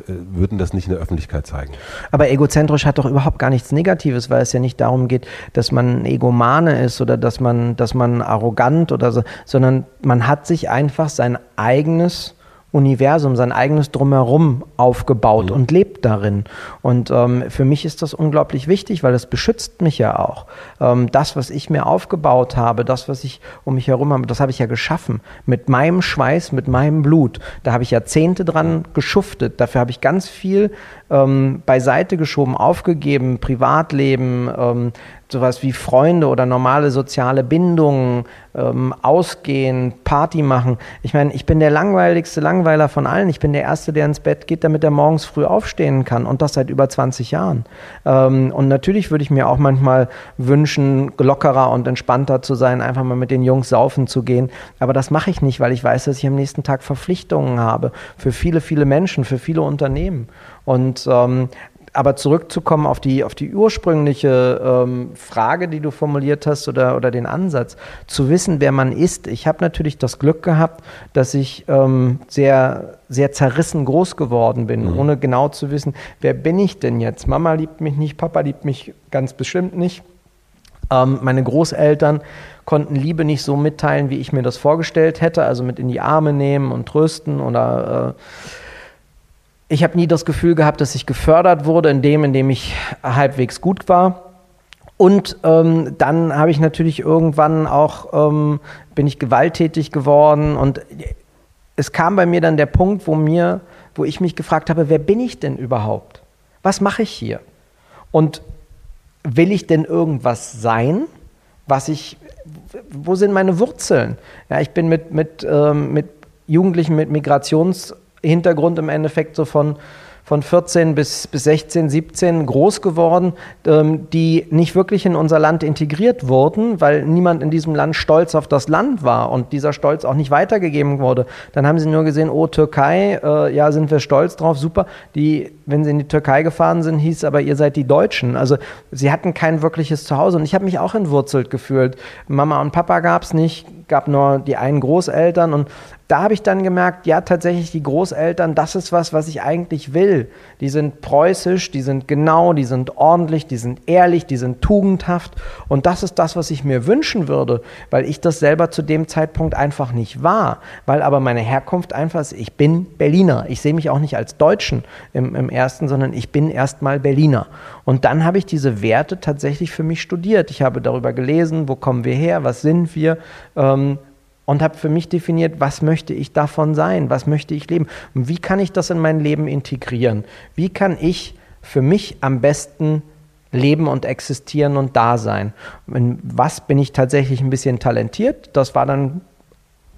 äh, würden das nicht in der Öffentlichkeit zeigen. Aber egozentrisch hat doch überhaupt gar nichts Negatives, weil es ja nicht darum geht, dass man Egomane ist oder dass man, dass man arrogant oder so, sondern man hat sich einfach sein eigenes Universum, sein eigenes Drumherum aufgebaut mhm. und lebt darin. Und ähm, für mich ist das unglaublich wichtig, weil es beschützt mich ja auch. Ähm, das, was ich mir aufgebaut habe, das, was ich um mich herum habe, das habe ich ja geschaffen. Mit meinem Schweiß, mit meinem Blut. Da habe ich Jahrzehnte dran geschuftet. Dafür habe ich ganz viel ähm, beiseite geschoben, aufgegeben, Privatleben, ähm, sowas wie Freunde oder normale soziale Bindungen, ähm, ausgehen, Party machen. Ich meine, ich bin der langweiligste Langweiler von allen. Ich bin der Erste, der ins Bett geht, damit er morgens früh aufstehen kann und das seit über 20 Jahren. Ähm, und natürlich würde ich mir auch manchmal wünschen, lockerer und entspannter zu sein, einfach mal mit den Jungs saufen zu gehen. Aber das mache ich nicht, weil ich weiß, dass ich am nächsten Tag Verpflichtungen habe für viele, viele Menschen, für viele Unternehmen. Und ähm, aber zurückzukommen auf die, auf die ursprüngliche ähm, Frage, die du formuliert hast oder, oder den Ansatz, zu wissen, wer man ist. Ich habe natürlich das Glück gehabt, dass ich ähm, sehr, sehr zerrissen groß geworden bin, mhm. ohne genau zu wissen, wer bin ich denn jetzt? Mama liebt mich nicht, Papa liebt mich ganz bestimmt nicht. Ähm, meine Großeltern konnten Liebe nicht so mitteilen, wie ich mir das vorgestellt hätte, also mit in die Arme nehmen und trösten oder äh, ich habe nie das Gefühl gehabt, dass ich gefördert wurde in dem, in dem ich halbwegs gut war. Und ähm, dann habe ich natürlich irgendwann auch, ähm, bin ich gewalttätig geworden und es kam bei mir dann der Punkt, wo mir, wo ich mich gefragt habe, wer bin ich denn überhaupt? Was mache ich hier? Und will ich denn irgendwas sein, was ich, wo sind meine Wurzeln? Ja, ich bin mit, mit, ähm, mit Jugendlichen mit Migrations- Hintergrund im Endeffekt so von, von 14 bis, bis 16, 17 groß geworden, ähm, die nicht wirklich in unser Land integriert wurden, weil niemand in diesem Land stolz auf das Land war und dieser Stolz auch nicht weitergegeben wurde. Dann haben sie nur gesehen, oh, Türkei, äh, ja, sind wir stolz drauf, super. Die, wenn sie in die Türkei gefahren sind, hieß aber, ihr seid die Deutschen. Also sie hatten kein wirkliches Zuhause und ich habe mich auch entwurzelt gefühlt. Mama und Papa gab es nicht, gab nur die einen Großeltern und da habe ich dann gemerkt, ja, tatsächlich die Großeltern, das ist was, was ich eigentlich will. Die sind preußisch, die sind genau, die sind ordentlich, die sind ehrlich, die sind tugendhaft. Und das ist das, was ich mir wünschen würde, weil ich das selber zu dem Zeitpunkt einfach nicht war. Weil aber meine Herkunft einfach ist, ich bin Berliner. Ich sehe mich auch nicht als Deutschen im, im ersten, sondern ich bin erstmal Berliner. Und dann habe ich diese Werte tatsächlich für mich studiert. Ich habe darüber gelesen, wo kommen wir her, was sind wir. Ähm, und habe für mich definiert, was möchte ich davon sein, was möchte ich leben und wie kann ich das in mein Leben integrieren? Wie kann ich für mich am besten leben und existieren und da sein? In was bin ich tatsächlich ein bisschen talentiert? Das war dann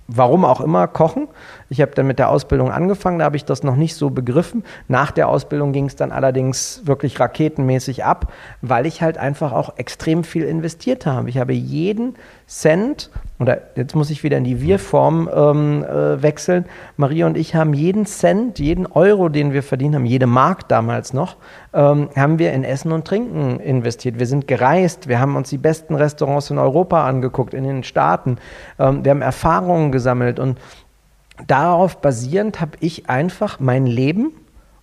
warum auch immer, Kochen. Ich habe dann mit der Ausbildung angefangen, da habe ich das noch nicht so begriffen. Nach der Ausbildung ging es dann allerdings wirklich raketenmäßig ab, weil ich halt einfach auch extrem viel investiert habe. Ich habe jeden Cent, oder jetzt muss ich wieder in die Wir-Form ähm, äh, wechseln. Maria und ich haben jeden Cent, jeden Euro, den wir verdient haben, jede Mark damals noch, ähm, haben wir in Essen und Trinken investiert. Wir sind gereist, wir haben uns die besten Restaurants in Europa angeguckt, in den Staaten. Ähm, wir haben Erfahrungen gesammelt und darauf basierend habe ich einfach mein Leben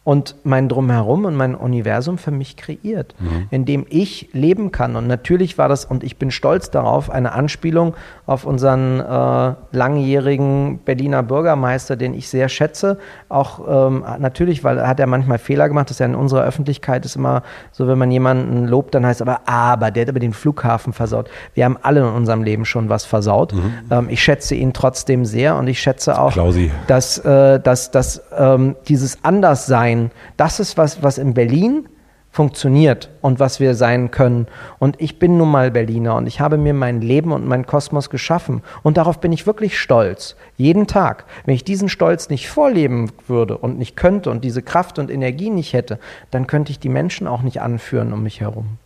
und mein Drumherum und mein Universum für mich kreiert, mhm. in dem ich leben kann. Und natürlich war das, und ich bin stolz darauf, eine Anspielung auf unseren äh, langjährigen Berliner Bürgermeister, den ich sehr schätze. Auch ähm, natürlich, weil hat er manchmal Fehler gemacht. Das ist ja in unserer Öffentlichkeit ist immer so, wenn man jemanden lobt, dann heißt es aber, aber der hat aber den Flughafen versaut. Wir haben alle in unserem Leben schon was versaut. Mhm. Ähm, ich schätze ihn trotzdem sehr und ich schätze auch, Klausi. dass, äh, dass, dass ähm, dieses Anderssein sein. Das ist was, was in Berlin funktioniert und was wir sein können. Und ich bin nun mal Berliner und ich habe mir mein Leben und meinen Kosmos geschaffen. Und darauf bin ich wirklich stolz. Jeden Tag. Wenn ich diesen Stolz nicht vorleben würde und nicht könnte und diese Kraft und Energie nicht hätte, dann könnte ich die Menschen auch nicht anführen um mich herum.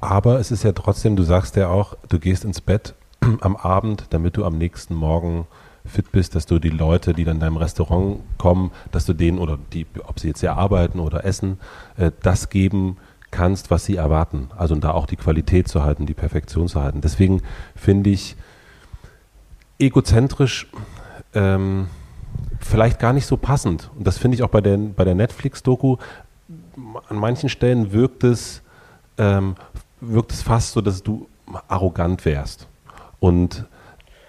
Aber es ist ja trotzdem, du sagst ja auch, du gehst ins Bett am Abend, damit du am nächsten Morgen fit bist, dass du die Leute, die dann in deinem Restaurant kommen, dass du denen oder die, ob sie jetzt hier arbeiten oder essen, äh, das geben kannst, was sie erwarten. Also da auch die Qualität zu halten, die Perfektion zu halten. Deswegen finde ich egozentrisch ähm, vielleicht gar nicht so passend. Und das finde ich auch bei der, bei der Netflix-Doku. An manchen Stellen wirkt es, ähm, wirkt es fast so, dass du arrogant wärst. Und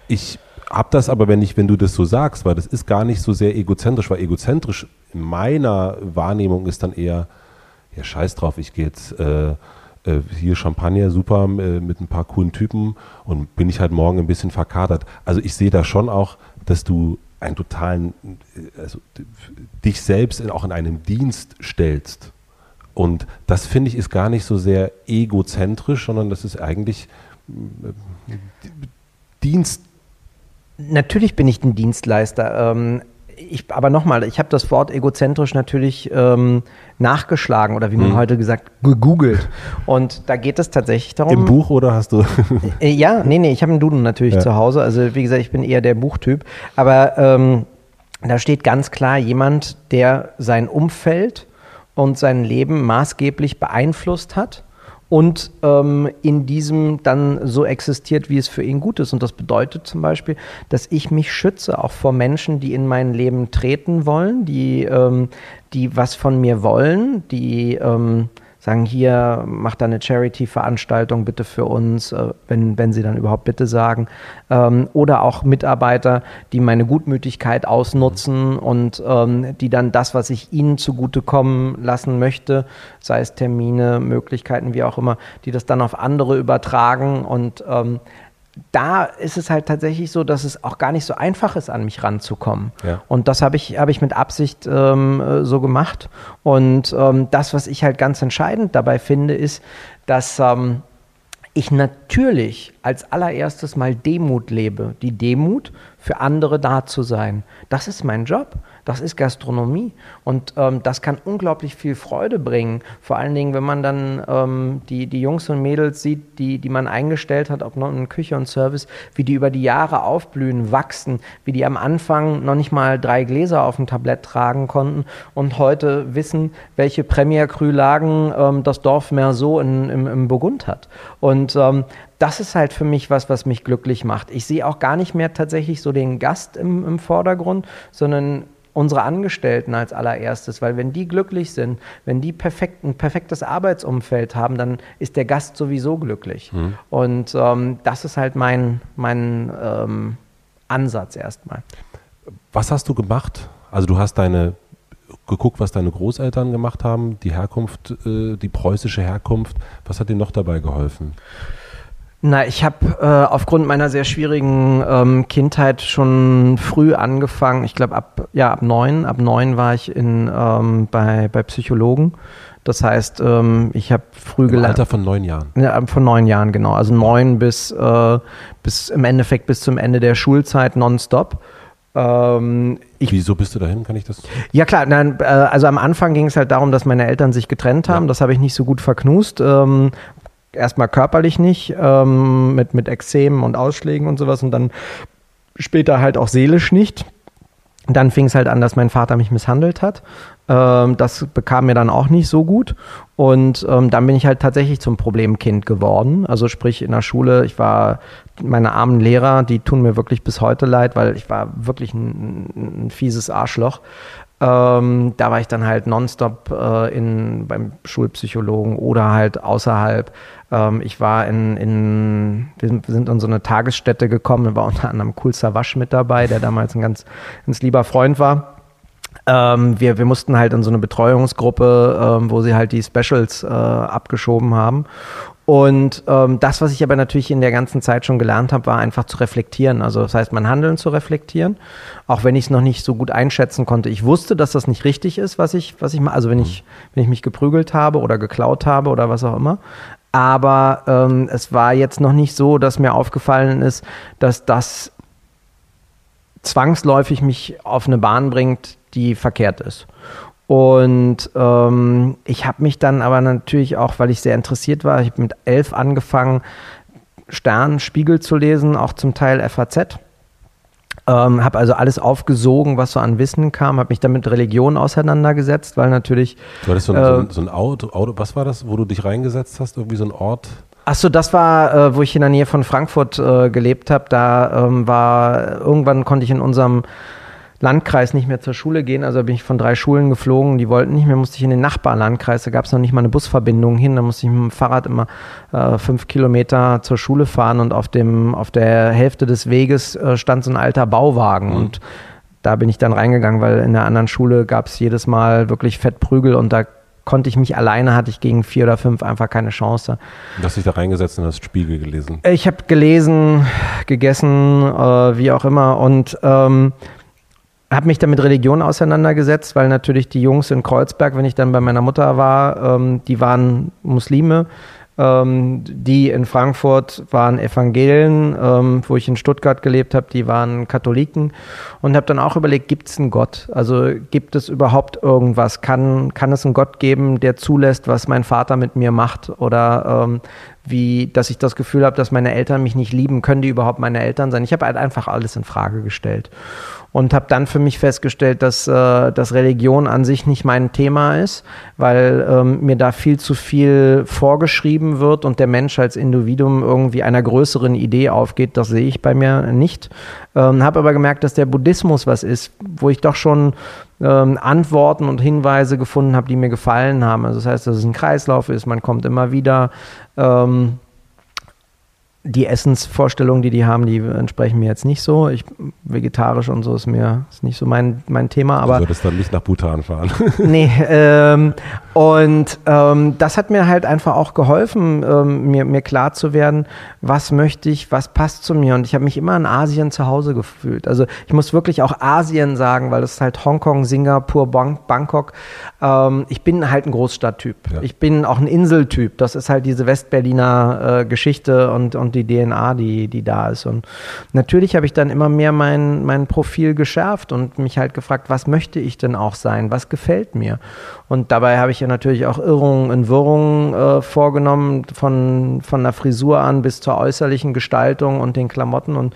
ich hab das aber, wenn ich, wenn du das so sagst, weil das ist gar nicht so sehr egozentrisch, weil egozentrisch in meiner Wahrnehmung ist dann eher, ja, scheiß drauf, ich gehe jetzt äh, äh, hier Champagner, super, äh, mit ein paar coolen Typen und bin ich halt morgen ein bisschen verkadert. Also ich sehe da schon auch, dass du einen totalen, äh, also dich selbst in, auch in einem Dienst stellst. Und das finde ich ist gar nicht so sehr egozentrisch, sondern das ist eigentlich äh, Dienst Natürlich bin ich ein Dienstleister. Ähm, ich, aber nochmal, ich habe das Wort egozentrisch natürlich ähm, nachgeschlagen oder wie man mhm. heute gesagt, gegoogelt. Und da geht es tatsächlich darum. Im Buch oder hast du? (laughs) äh, ja, nee, nee, ich habe einen Duden natürlich ja. zu Hause. Also wie gesagt, ich bin eher der Buchtyp. Aber ähm, da steht ganz klar jemand, der sein Umfeld und sein Leben maßgeblich beeinflusst hat und ähm, in diesem dann so existiert, wie es für ihn gut ist. Und das bedeutet zum Beispiel, dass ich mich schütze, auch vor Menschen, die in mein Leben treten wollen, die, ähm, die was von mir wollen, die ähm, sagen, hier, mach da eine Charity-Veranstaltung bitte für uns, äh, wenn, wenn sie dann überhaupt bitte sagen. Ähm, oder auch Mitarbeiter, die meine Gutmütigkeit ausnutzen und ähm, die dann das, was ich ihnen zugutekommen lassen möchte, sei es Termine, Möglichkeiten, wie auch immer, die das dann auf andere übertragen und ähm, da ist es halt tatsächlich so, dass es auch gar nicht so einfach ist, an mich ranzukommen. Ja. Und das habe ich, hab ich mit Absicht ähm, äh, so gemacht. Und ähm, das, was ich halt ganz entscheidend dabei finde, ist, dass ähm, ich natürlich als allererstes mal Demut lebe. Die Demut für andere da zu sein. Das ist mein Job. Das ist Gastronomie. Und ähm, das kann unglaublich viel Freude bringen. Vor allen Dingen, wenn man dann ähm, die, die Jungs und Mädels sieht, die, die man eingestellt hat, ob noch in Küche und Service, wie die über die Jahre aufblühen, wachsen, wie die am Anfang noch nicht mal drei Gläser auf dem Tablett tragen konnten und heute wissen, welche Premier Cru-Lagen ähm, das Dorf mehr so in, im, im Burgund hat. Und ähm, das ist halt für mich was, was mich glücklich macht. Ich sehe auch gar nicht mehr tatsächlich so den Gast im, im Vordergrund, sondern unsere Angestellten als allererstes, weil wenn die glücklich sind, wenn die perfekt, ein perfektes Arbeitsumfeld haben, dann ist der Gast sowieso glücklich. Mhm. Und ähm, das ist halt mein, mein ähm, Ansatz erstmal. Was hast du gemacht? Also du hast deine geguckt, was deine Großeltern gemacht haben, die Herkunft, äh, die preußische Herkunft. Was hat dir noch dabei geholfen? Na, ich habe äh, aufgrund meiner sehr schwierigen ähm, Kindheit schon früh angefangen. Ich glaube ab ja ab neun, ab neun war ich in ähm, bei bei Psychologen. Das heißt, ähm, ich habe früh gelernt. Alter von neun Jahren. Ja, von neun Jahren genau. Also neun bis äh, bis im Endeffekt bis zum Ende der Schulzeit nonstop. Ähm, ich, Wieso bist du dahin? Kann ich das? Ja klar, nein, äh, also am Anfang ging es halt darum, dass meine Eltern sich getrennt haben. Ja. Das habe ich nicht so gut verknust. Ähm, erstmal körperlich nicht, ähm, mit, mit Exzemen und Ausschlägen und sowas und dann später halt auch seelisch nicht. Dann fing es halt an, dass mein Vater mich misshandelt hat. Ähm, das bekam mir dann auch nicht so gut. Und ähm, dann bin ich halt tatsächlich zum Problemkind geworden. Also sprich in der Schule, ich war meine armen Lehrer, die tun mir wirklich bis heute leid, weil ich war wirklich ein, ein fieses Arschloch. Ähm, da war ich dann halt nonstop äh, in, beim Schulpsychologen oder halt außerhalb. Ähm, ich war in, in, wir sind in so eine Tagesstätte gekommen, da war unter anderem Cool Savage mit dabei, der damals ein ganz, ganz lieber Freund war. Ähm, wir, wir mussten halt in so eine Betreuungsgruppe, ähm, wo sie halt die Specials äh, abgeschoben haben. Und ähm, das, was ich aber natürlich in der ganzen Zeit schon gelernt habe, war einfach zu reflektieren. Also das heißt, mein Handeln zu reflektieren, auch wenn ich es noch nicht so gut einschätzen konnte. Ich wusste, dass das nicht richtig ist, was ich, was ich mache. Also wenn ich, wenn ich mich geprügelt habe oder geklaut habe oder was auch immer. Aber ähm, es war jetzt noch nicht so, dass mir aufgefallen ist, dass das zwangsläufig mich auf eine Bahn bringt, die verkehrt ist. Und ähm, ich habe mich dann aber natürlich auch, weil ich sehr interessiert war, ich habe mit elf angefangen, Stern, Spiegel zu lesen, auch zum Teil FAZ. Ähm, habe also alles aufgesogen, was so an Wissen kam, habe mich dann mit Religion auseinandergesetzt, weil natürlich. Du hattest so, ein, äh, so ein Auto, Auto, was war das, wo du dich reingesetzt hast, irgendwie so ein Ort? Achso, das war, äh, wo ich in der Nähe von Frankfurt äh, gelebt habe. Da ähm, war, irgendwann konnte ich in unserem Landkreis nicht mehr zur Schule gehen. Also bin ich von drei Schulen geflogen, die wollten nicht mehr, musste ich in den Nachbarlandkreis, da gab es noch nicht mal eine Busverbindung hin, da musste ich mit dem Fahrrad immer äh, fünf Kilometer zur Schule fahren und auf, dem, auf der Hälfte des Weges äh, stand so ein alter Bauwagen mhm. und da bin ich dann reingegangen, weil in der anderen Schule gab es jedes Mal wirklich Fettprügel und da konnte ich mich alleine, hatte ich gegen vier oder fünf einfach keine Chance. Du hast dich da reingesetzt und hast Spiegel gelesen? Ich habe gelesen, gegessen, äh, wie auch immer und ähm, habe mich dann mit Religion auseinandergesetzt, weil natürlich die Jungs in Kreuzberg, wenn ich dann bei meiner Mutter war, ähm, die waren Muslime. Ähm, die in Frankfurt waren Evangelien, ähm, wo ich in Stuttgart gelebt habe, die waren Katholiken und habe dann auch überlegt, gibt es einen Gott? Also gibt es überhaupt irgendwas? Kann, kann es einen Gott geben, der zulässt, was mein Vater mit mir macht? Oder ähm, wie, dass ich das Gefühl habe, dass meine Eltern mich nicht lieben, können die überhaupt meine Eltern sein? Ich habe halt einfach alles in Frage gestellt und habe dann für mich festgestellt, dass, äh, dass Religion an sich nicht mein Thema ist, weil ähm, mir da viel zu viel vorgeschrieben wird und der Mensch als Individuum irgendwie einer größeren Idee aufgeht. Das sehe ich bei mir nicht. Ähm, habe aber gemerkt, dass der Buddhismus was ist, wo ich doch schon ähm, Antworten und Hinweise gefunden habe, die mir gefallen haben. Also das heißt, dass es ein Kreislauf ist, man kommt immer wieder. Ähm, die Essensvorstellungen, die die haben, die entsprechen mir jetzt nicht so. Ich, vegetarisch und so ist mir ist nicht so mein, mein Thema. Aber du solltest dann nicht nach Bhutan fahren. (laughs) nee, ähm, und ähm, das hat mir halt einfach auch geholfen, ähm, mir, mir klar zu werden, was möchte ich, was passt zu mir. Und ich habe mich immer in Asien zu Hause gefühlt. Also ich muss wirklich auch Asien sagen, weil das ist halt Hongkong, Singapur, Bangkok. Ähm, ich bin halt ein Großstadttyp. Ja. Ich bin auch ein Inseltyp. Das ist halt diese Westberliner äh, Geschichte und, und und die DNA, die, die da ist. Und natürlich habe ich dann immer mehr mein, mein Profil geschärft und mich halt gefragt, was möchte ich denn auch sein? Was gefällt mir? Und dabei habe ich ja natürlich auch Irrungen und Wirrungen äh, vorgenommen, von, von der Frisur an bis zur äußerlichen Gestaltung und den Klamotten. Und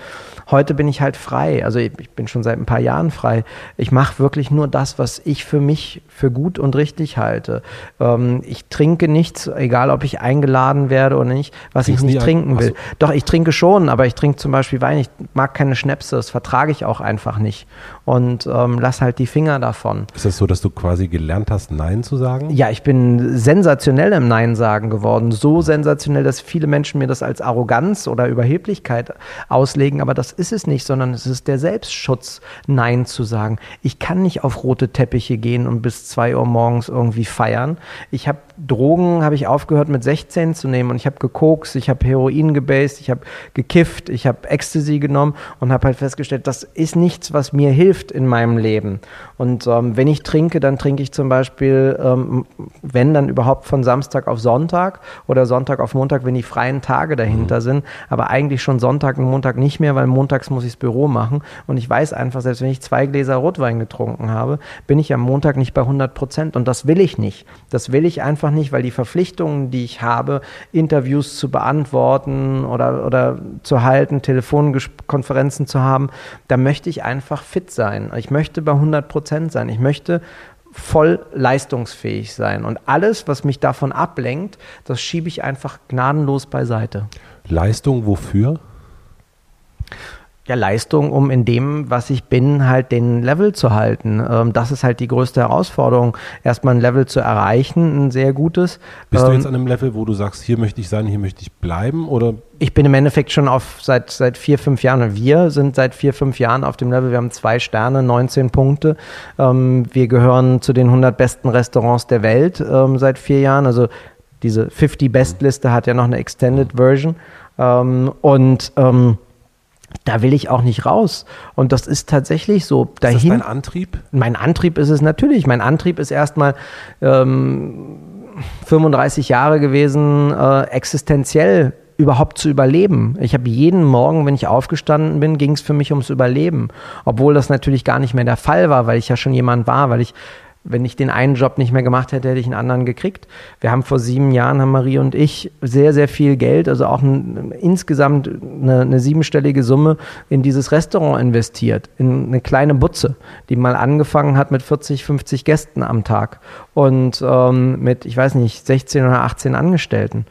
heute bin ich halt frei. Also ich, ich bin schon seit ein paar Jahren frei. Ich mache wirklich nur das, was ich für mich für gut und richtig halte. Ähm, ich trinke nichts, egal ob ich eingeladen werde oder nicht, was Trinkst ich nicht trinken will. Doch, ich trinke schon, aber ich trinke zum Beispiel Wein. Ich mag keine Schnäpse, das vertrage ich auch einfach nicht. Und ähm, lass halt die Finger davon. Ist das so, dass du quasi gelernt hast, Nein zu sagen? Ja, ich bin sensationell im Nein sagen geworden. So sensationell, dass viele Menschen mir das als Arroganz oder Überheblichkeit auslegen. Aber das ist es nicht, sondern es ist der Selbstschutz, Nein zu sagen. Ich kann nicht auf rote Teppiche gehen und bis zwei Uhr morgens irgendwie feiern. Ich habe Drogen, habe ich aufgehört mit 16 zu nehmen und ich habe gekokst, ich habe Heroin gebased, ich habe gekifft, ich habe Ecstasy genommen und habe halt festgestellt, das ist nichts, was mir hilft in meinem Leben. Und ähm, wenn ich trinke, dann trinke ich zum Beispiel, ähm, wenn dann überhaupt von Samstag auf Sonntag oder Sonntag auf Montag, wenn die freien Tage dahinter mhm. sind, aber eigentlich schon Sonntag und Montag nicht mehr, weil montags muss ich das Büro machen und ich weiß einfach, selbst wenn ich zwei Gläser Rotwein getrunken habe, bin ich am Montag nicht bei 100 Prozent und das will ich nicht. Das will ich einfach nicht, weil die Verpflichtungen, die ich habe, Interviews zu beantworten oder, oder zu halten, Telefonkonferenzen zu haben, da möchte ich einfach fit sein. Ich möchte bei 100 Prozent sein. Ich möchte voll leistungsfähig sein. Und alles, was mich davon ablenkt, das schiebe ich einfach gnadenlos beiseite. Leistung wofür? Ja, Leistung, um in dem, was ich bin, halt den Level zu halten. Ähm, das ist halt die größte Herausforderung, erstmal ein Level zu erreichen, ein sehr gutes. Bist ähm, du jetzt an einem Level, wo du sagst, hier möchte ich sein, hier möchte ich bleiben oder? Ich bin im Endeffekt schon auf seit, seit vier, fünf Jahren. Wir sind seit vier, fünf Jahren auf dem Level. Wir haben zwei Sterne, 19 Punkte. Ähm, wir gehören zu den 100 besten Restaurants der Welt ähm, seit vier Jahren. Also diese 50 Best Liste hat ja noch eine Extended Version. Ähm, und ähm, da will ich auch nicht raus. Und das ist tatsächlich so. Dahin, ist das dein Antrieb? Mein Antrieb ist es natürlich. Mein Antrieb ist erstmal ähm, 35 Jahre gewesen, äh, existenziell überhaupt zu überleben. Ich habe jeden Morgen, wenn ich aufgestanden bin, ging es für mich ums Überleben. Obwohl das natürlich gar nicht mehr der Fall war, weil ich ja schon jemand war, weil ich wenn ich den einen Job nicht mehr gemacht hätte, hätte ich einen anderen gekriegt. Wir haben vor sieben Jahren, haben Marie und ich sehr, sehr viel Geld, also auch ein, insgesamt eine, eine, siebenstellige Summe in dieses Restaurant investiert, in eine kleine Butze, die mal angefangen hat mit 40, 50 Gästen am Tag und ähm, mit, ich weiß nicht, 16 oder 18 Angestellten.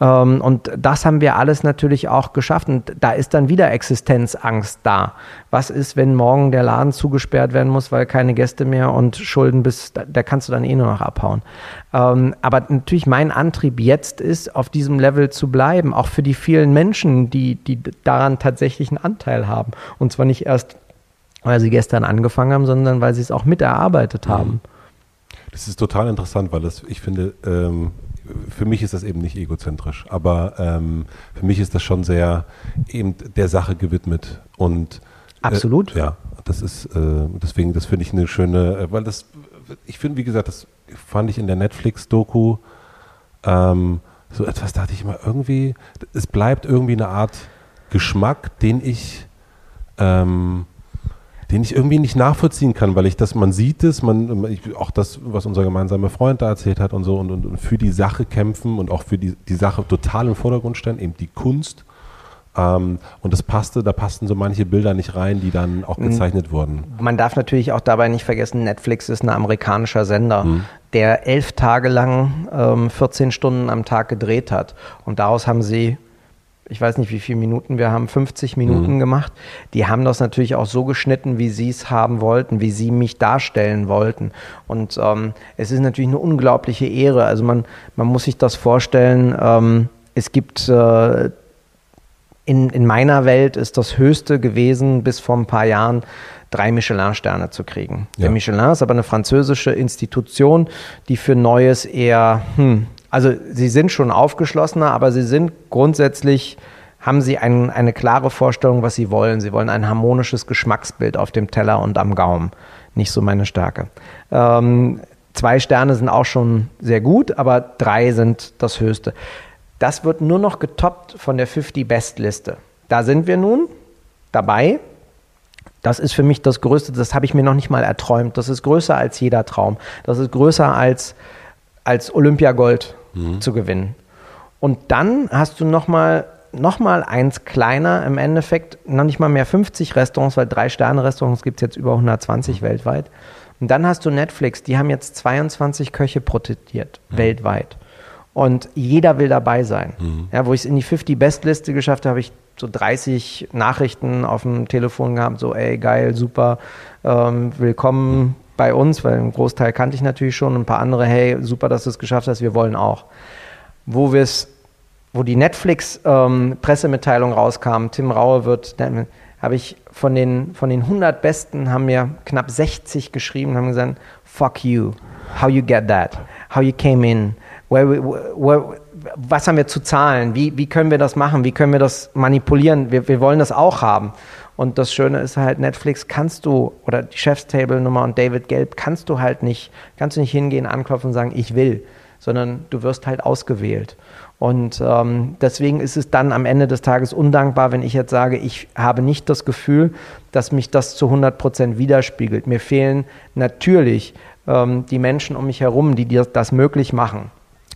Ähm, und das haben wir alles natürlich auch geschafft. Und da ist dann wieder Existenzangst da. Was ist, wenn morgen der Laden zugesperrt werden muss, weil keine Gäste mehr und Schulden bis, da kannst du dann eh nur noch abhauen. Ähm, aber natürlich mein Antrieb jetzt ist, auf diesem Level zu bleiben, auch für die vielen Menschen, die, die daran tatsächlich einen Anteil haben. Und zwar nicht erst, weil sie gestern angefangen haben, sondern weil sie es auch miterarbeitet haben. Das ist total interessant, weil das, ich finde, ähm, für mich ist das eben nicht egozentrisch, aber ähm, für mich ist das schon sehr eben der Sache gewidmet und äh, absolut. Äh, ja, das ist äh, deswegen, das finde ich eine schöne, äh, weil das, ich finde, wie gesagt, das fand ich in der Netflix-Doku ähm, so etwas, dachte ich immer irgendwie, es bleibt irgendwie eine Art Geschmack, den ich ähm, den ich irgendwie nicht nachvollziehen kann, weil ich das, man sieht es, man, ich, auch das, was unser gemeinsamer Freund da erzählt hat und so und, und, und für die Sache kämpfen und auch für die, die Sache total im Vordergrund stellen, eben die Kunst. Ähm, und das passte, da passten so manche Bilder nicht rein, die dann auch mhm. gezeichnet wurden. Man darf natürlich auch dabei nicht vergessen, Netflix ist ein amerikanischer Sender, mhm. der elf Tage lang ähm, 14 Stunden am Tag gedreht hat. Und daraus haben sie ich weiß nicht, wie viele Minuten wir haben, 50 Minuten mhm. gemacht. Die haben das natürlich auch so geschnitten, wie sie es haben wollten, wie sie mich darstellen wollten. Und ähm, es ist natürlich eine unglaubliche Ehre. Also man, man muss sich das vorstellen, ähm, es gibt äh, in, in meiner Welt ist das Höchste gewesen, bis vor ein paar Jahren drei Michelin-Sterne zu kriegen. Ja. Der Michelin ist aber eine französische Institution, die für Neues eher, hm, also sie sind schon aufgeschlossener, aber sie sind grundsätzlich, haben sie ein, eine klare Vorstellung, was sie wollen. Sie wollen ein harmonisches Geschmacksbild auf dem Teller und am Gaumen. Nicht so meine Stärke. Ähm, zwei Sterne sind auch schon sehr gut, aber drei sind das Höchste. Das wird nur noch getoppt von der 50 Best Liste. Da sind wir nun dabei. Das ist für mich das Größte, das habe ich mir noch nicht mal erträumt. Das ist größer als jeder Traum. Das ist größer als, als Olympiagold mhm. zu gewinnen. Und dann hast du noch mal, noch mal eins kleiner, im Endeffekt noch nicht mal mehr 50 Restaurants, weil drei Sterne-Restaurants gibt es jetzt über 120 mhm. weltweit. Und dann hast du Netflix, die haben jetzt 22 Köche protegiert, mhm. weltweit. Und jeder will dabei sein. Mhm. Ja, wo ich es in die 50 Best-Liste geschafft habe, habe ich so 30 Nachrichten auf dem Telefon gehabt, so ey, geil, super, ähm, willkommen bei uns, weil einen Großteil kannte ich natürlich schon, ein paar andere, hey, super, dass du es geschafft hast, wir wollen auch. Wo wir es, wo die Netflix-Pressemitteilung ähm, rauskam, Tim Raue wird, habe ich von den, von den 100 Besten, haben mir knapp 60 geschrieben, haben gesagt, fuck you, how you get that, how you came in, where, where, was haben wir zu zahlen, wie, wie können wir das machen, wie können wir das manipulieren, wir, wir wollen das auch haben. Und das Schöne ist halt, Netflix kannst du, oder die Chefstable-Nummer und David Gelb kannst du halt nicht, kannst du nicht hingehen, anklopfen und sagen, ich will, sondern du wirst halt ausgewählt. Und ähm, deswegen ist es dann am Ende des Tages undankbar, wenn ich jetzt sage, ich habe nicht das Gefühl, dass mich das zu 100 Prozent widerspiegelt. Mir fehlen natürlich ähm, die Menschen um mich herum, die das möglich machen.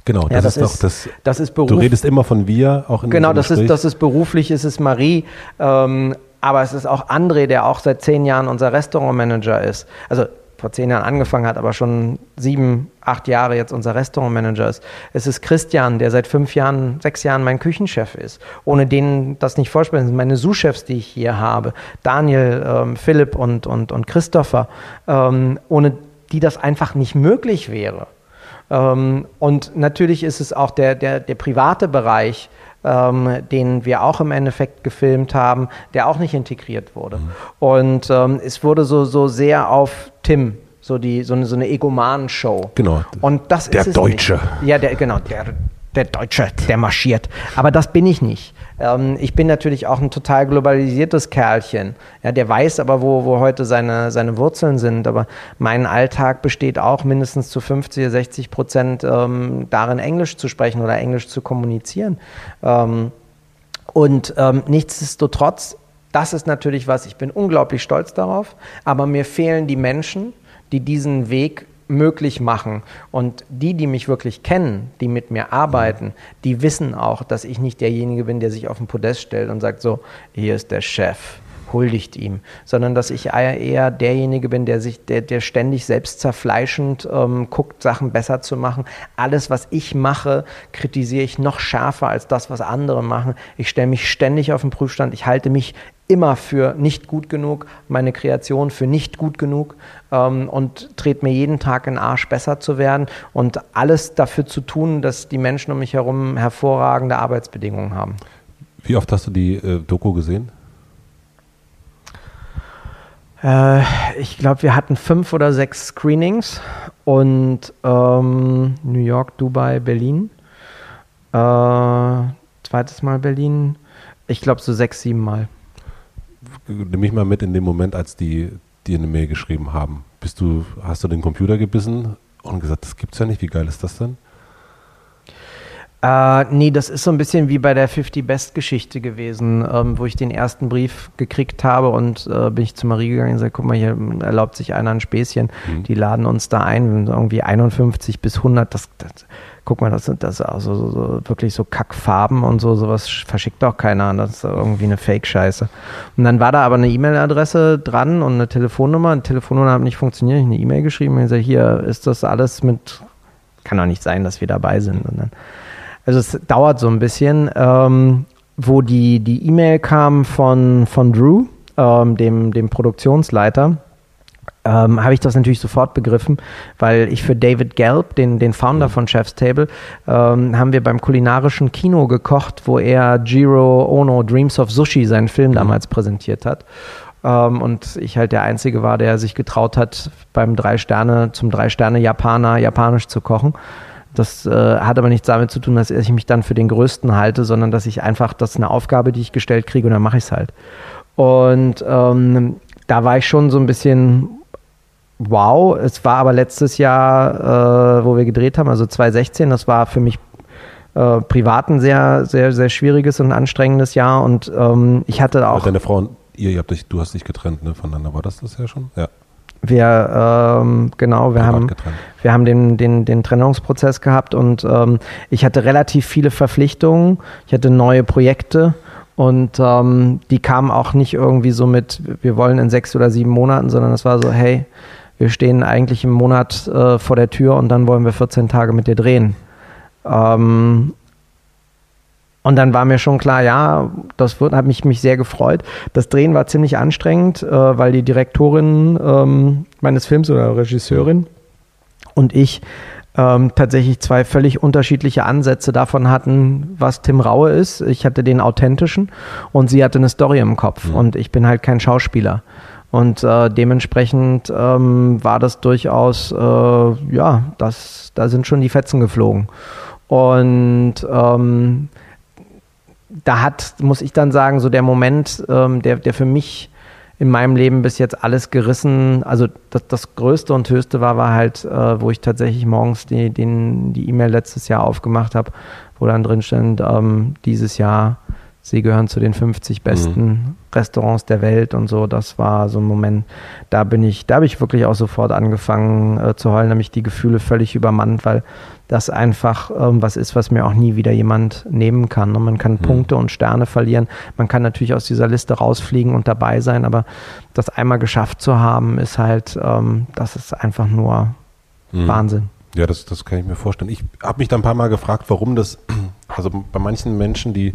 Genau, das, ja, das ist, ist doch das. Das ist Beruf. Du redest immer von wir, auch in Genau, das ist, das ist beruflich, ist es Marie. Ähm, aber es ist auch André, der auch seit zehn Jahren unser Restaurantmanager ist. Also vor zehn Jahren angefangen hat, aber schon sieben, acht Jahre jetzt unser Restaurantmanager ist. Es ist Christian, der seit fünf Jahren, sechs Jahren mein Küchenchef ist. Ohne denen das nicht vorspielen, sind meine Sous-Chefs, die ich hier habe. Daniel, ähm, Philipp und, und, und Christopher. Ähm, ohne die das einfach nicht möglich wäre. Ähm, und natürlich ist es auch der, der, der private Bereich, ähm, den wir auch im Endeffekt gefilmt haben, der auch nicht integriert wurde. Mhm. Und ähm, es wurde so, so sehr auf Tim so die so eine, so eine Egomanen-Show. Genau. Und das der ist Deutsche. Nicht. Ja, der genau der der Deutsche, der marschiert. Aber das bin ich nicht. Ähm, ich bin natürlich auch ein total globalisiertes Kerlchen. Ja, der weiß aber, wo, wo heute seine, seine Wurzeln sind. Aber mein Alltag besteht auch mindestens zu 50, 60 Prozent ähm, darin, Englisch zu sprechen oder Englisch zu kommunizieren. Ähm, und ähm, nichtsdestotrotz, das ist natürlich was, ich bin unglaublich stolz darauf, aber mir fehlen die Menschen, die diesen Weg möglich machen. Und die, die mich wirklich kennen, die mit mir arbeiten, die wissen auch, dass ich nicht derjenige bin, der sich auf den Podest stellt und sagt so, hier ist der Chef huldigt ihm, sondern dass ich eher derjenige bin, der sich, der, der ständig selbst zerfleischend ähm, guckt, Sachen besser zu machen. Alles, was ich mache, kritisiere ich noch schärfer als das, was andere machen. Ich stelle mich ständig auf den Prüfstand. Ich halte mich immer für nicht gut genug, meine Kreation für nicht gut genug ähm, und trete mir jeden Tag in den Arsch, besser zu werden und alles dafür zu tun, dass die Menschen um mich herum hervorragende Arbeitsbedingungen haben. Wie oft hast du die äh, Doku gesehen? Äh, ich glaube, wir hatten fünf oder sechs Screenings und ähm, New York, Dubai, Berlin. Äh, zweites Mal Berlin. Ich glaube, so sechs, sieben Mal nimm mich mal mit in dem Moment, als die dir eine Mail geschrieben haben. Bist du, hast du den Computer gebissen und gesagt, das gibt's ja nicht, wie geil ist das denn? Äh, nee, das ist so ein bisschen wie bei der 50 Best Geschichte gewesen, ähm, wo ich den ersten Brief gekriegt habe und äh, bin ich zu Marie gegangen und gesagt, guck mal, hier erlaubt sich einer ein Späßchen. Mhm. Die laden uns da ein, irgendwie 51 bis 100, das, das guck mal, das sind das also so, so, wirklich so Kackfarben und so, sowas verschickt auch keiner. Das ist irgendwie eine Fake-Scheiße. Und dann war da aber eine E-Mail-Adresse dran und eine Telefonnummer. Die Telefonnummer hat nicht funktioniert. Ich habe eine E-Mail geschrieben und gesagt, hier ist das alles mit, kann doch nicht sein, dass wir dabei sind. Und dann, also es dauert so ein bisschen, ähm, wo die die E-Mail kam von, von Drew, ähm, dem, dem Produktionsleiter ähm, habe ich das natürlich sofort begriffen, weil ich für David Gelb, den, den Founder von Chef's Table, ähm, haben wir beim kulinarischen Kino gekocht, wo er Jiro Ono Dreams of Sushi, seinen Film damals präsentiert hat. Ähm, und ich halt der Einzige war, der sich getraut hat, beim drei Sterne, zum drei Sterne Japaner japanisch zu kochen. Das äh, hat aber nichts damit zu tun, dass ich mich dann für den Größten halte, sondern dass ich einfach, das ist eine Aufgabe, die ich gestellt kriege und dann mache ich es halt. Und ähm, da war ich schon so ein bisschen wow. Es war aber letztes Jahr, äh, wo wir gedreht haben, also 2016, das war für mich äh, privat ein sehr, sehr, sehr schwieriges und anstrengendes Jahr und ähm, ich hatte auch. Deine Frau und ihr, ihr habt dich, du hast dich getrennt ne, voneinander, war das das ja schon? Ja. Wir, ähm, genau, wir haben, wir haben den, den, den Trennungsprozess gehabt und ähm, ich hatte relativ viele Verpflichtungen. Ich hatte neue Projekte und ähm, die kamen auch nicht irgendwie so mit, wir wollen in sechs oder sieben Monaten, sondern es war so, hey, wir stehen eigentlich im Monat äh, vor der Tür und dann wollen wir 14 Tage mit dir drehen. Ähm, und dann war mir schon klar, ja, das wird, hat mich, mich sehr gefreut. Das Drehen war ziemlich anstrengend, äh, weil die Direktorin ähm, meines Films oder Regisseurin und ich ähm, tatsächlich zwei völlig unterschiedliche Ansätze davon hatten, was Tim Raue ist. Ich hatte den authentischen und sie hatte eine Story im Kopf mhm. und ich bin halt kein Schauspieler. Und äh, dementsprechend ähm, war das durchaus, äh, ja, das, da sind schon die Fetzen geflogen. Und ähm, da hat, muss ich dann sagen, so der Moment, ähm, der, der für mich in meinem Leben bis jetzt alles gerissen, also das, das Größte und Höchste war, war halt, äh, wo ich tatsächlich morgens die E-Mail letztes Jahr aufgemacht habe, wo dann drin stand, ähm, dieses Jahr, sie gehören zu den 50 besten mhm. Restaurants der Welt und so. Das war so ein Moment, da bin ich, da habe ich wirklich auch sofort angefangen äh, zu heulen, nämlich die Gefühle völlig übermannt, weil das einfach ähm, was ist, was mir auch nie wieder jemand nehmen kann. Und man kann mhm. Punkte und Sterne verlieren. Man kann natürlich aus dieser Liste rausfliegen und dabei sein, aber das einmal geschafft zu haben, ist halt, ähm, das ist einfach nur mhm. Wahnsinn. Ja, das, das kann ich mir vorstellen. Ich habe mich da ein paar Mal gefragt, warum das, (clears throat) also bei manchen Menschen, die,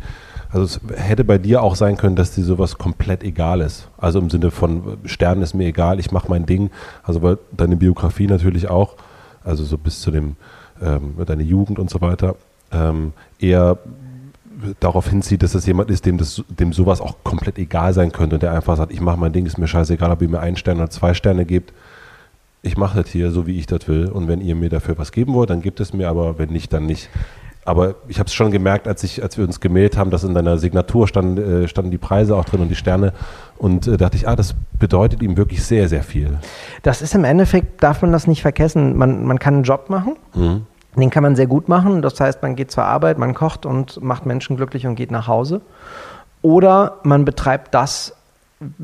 also es hätte bei dir auch sein können, dass dir sowas komplett egal ist. Also im Sinne von Sternen ist mir egal, ich mache mein Ding. Also weil deine Biografie natürlich auch, also so bis zu dem ähm, deine Jugend und so weiter, ähm, eher darauf hinzieht, dass das jemand ist, dem, das, dem sowas auch komplett egal sein könnte und der einfach sagt, ich mache mein Ding, ist mir scheißegal, ob ihr mir einen Stern oder zwei Sterne gebt. Ich mache das hier so, wie ich das will. Und wenn ihr mir dafür was geben wollt, dann gibt es mir, aber wenn nicht, dann nicht. Aber ich habe es schon gemerkt, als, ich, als wir uns gemeldet haben, dass in deiner Signatur stand, äh, standen die Preise auch drin und die Sterne. Und äh, dachte ich, ah, das bedeutet ihm wirklich sehr, sehr viel. Das ist im Endeffekt, darf man das nicht vergessen. Man, man kann einen Job machen. Mhm. Den kann man sehr gut machen. Das heißt, man geht zur Arbeit, man kocht und macht Menschen glücklich und geht nach Hause. Oder man betreibt das,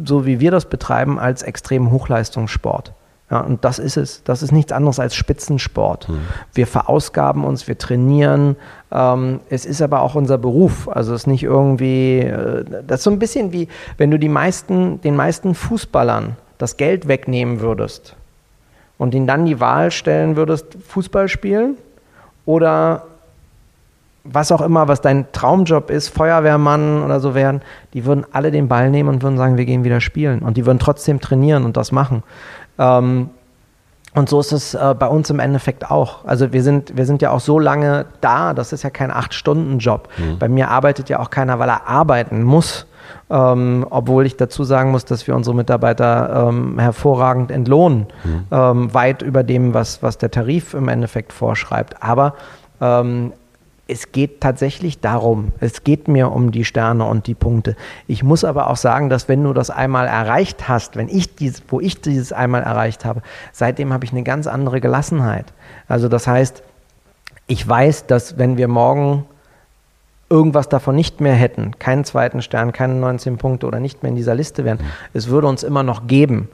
so wie wir das betreiben, als extrem Hochleistungssport. Ja, und das ist es. Das ist nichts anderes als Spitzensport. Mhm. Wir verausgaben uns, wir trainieren. Ähm, es ist aber auch unser Beruf. Also es ist nicht irgendwie, äh, das ist so ein bisschen wie, wenn du die meisten, den meisten Fußballern das Geld wegnehmen würdest und ihnen dann die Wahl stellen würdest, Fußball spielen oder was auch immer, was dein Traumjob ist, Feuerwehrmann oder so werden, die würden alle den Ball nehmen und würden sagen, wir gehen wieder spielen. Und die würden trotzdem trainieren und das machen. Ähm, und so ist es äh, bei uns im Endeffekt auch. Also wir sind, wir sind ja auch so lange da, das ist ja kein Acht-Stunden-Job. Mhm. Bei mir arbeitet ja auch keiner, weil er arbeiten muss. Ähm, obwohl ich dazu sagen muss, dass wir unsere Mitarbeiter ähm, hervorragend entlohnen, mhm. ähm, weit über dem, was, was der Tarif im Endeffekt vorschreibt. Aber ähm, es geht tatsächlich darum, es geht mir um die Sterne und die Punkte. Ich muss aber auch sagen, dass wenn du das einmal erreicht hast, wenn ich dies, wo ich dieses einmal erreicht habe, seitdem habe ich eine ganz andere Gelassenheit. Also das heißt, ich weiß, dass wenn wir morgen irgendwas davon nicht mehr hätten, keinen zweiten Stern, keine 19 Punkte oder nicht mehr in dieser Liste wären, es würde uns immer noch geben.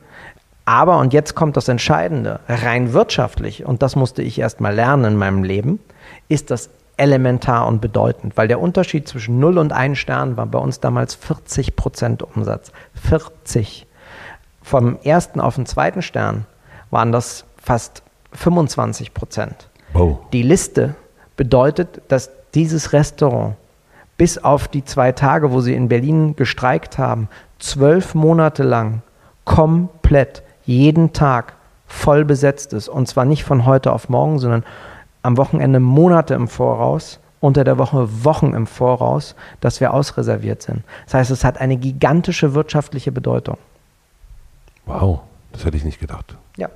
Aber, und jetzt kommt das Entscheidende, rein wirtschaftlich, und das musste ich erst mal lernen in meinem Leben, ist das elementar und bedeutend, weil der Unterschied zwischen 0 und 1 Stern war bei uns damals 40 Prozent Umsatz. 40. Vom ersten auf den zweiten Stern waren das fast 25 Prozent. Oh. Die Liste bedeutet, dass dieses Restaurant bis auf die zwei Tage, wo sie in Berlin gestreikt haben, zwölf Monate lang komplett jeden Tag voll besetzt ist. Und zwar nicht von heute auf morgen, sondern am Wochenende Monate im Voraus, unter der Woche Wochen im Voraus, dass wir ausreserviert sind. Das heißt, es hat eine gigantische wirtschaftliche Bedeutung. Wow, das hätte ich nicht gedacht. Ja.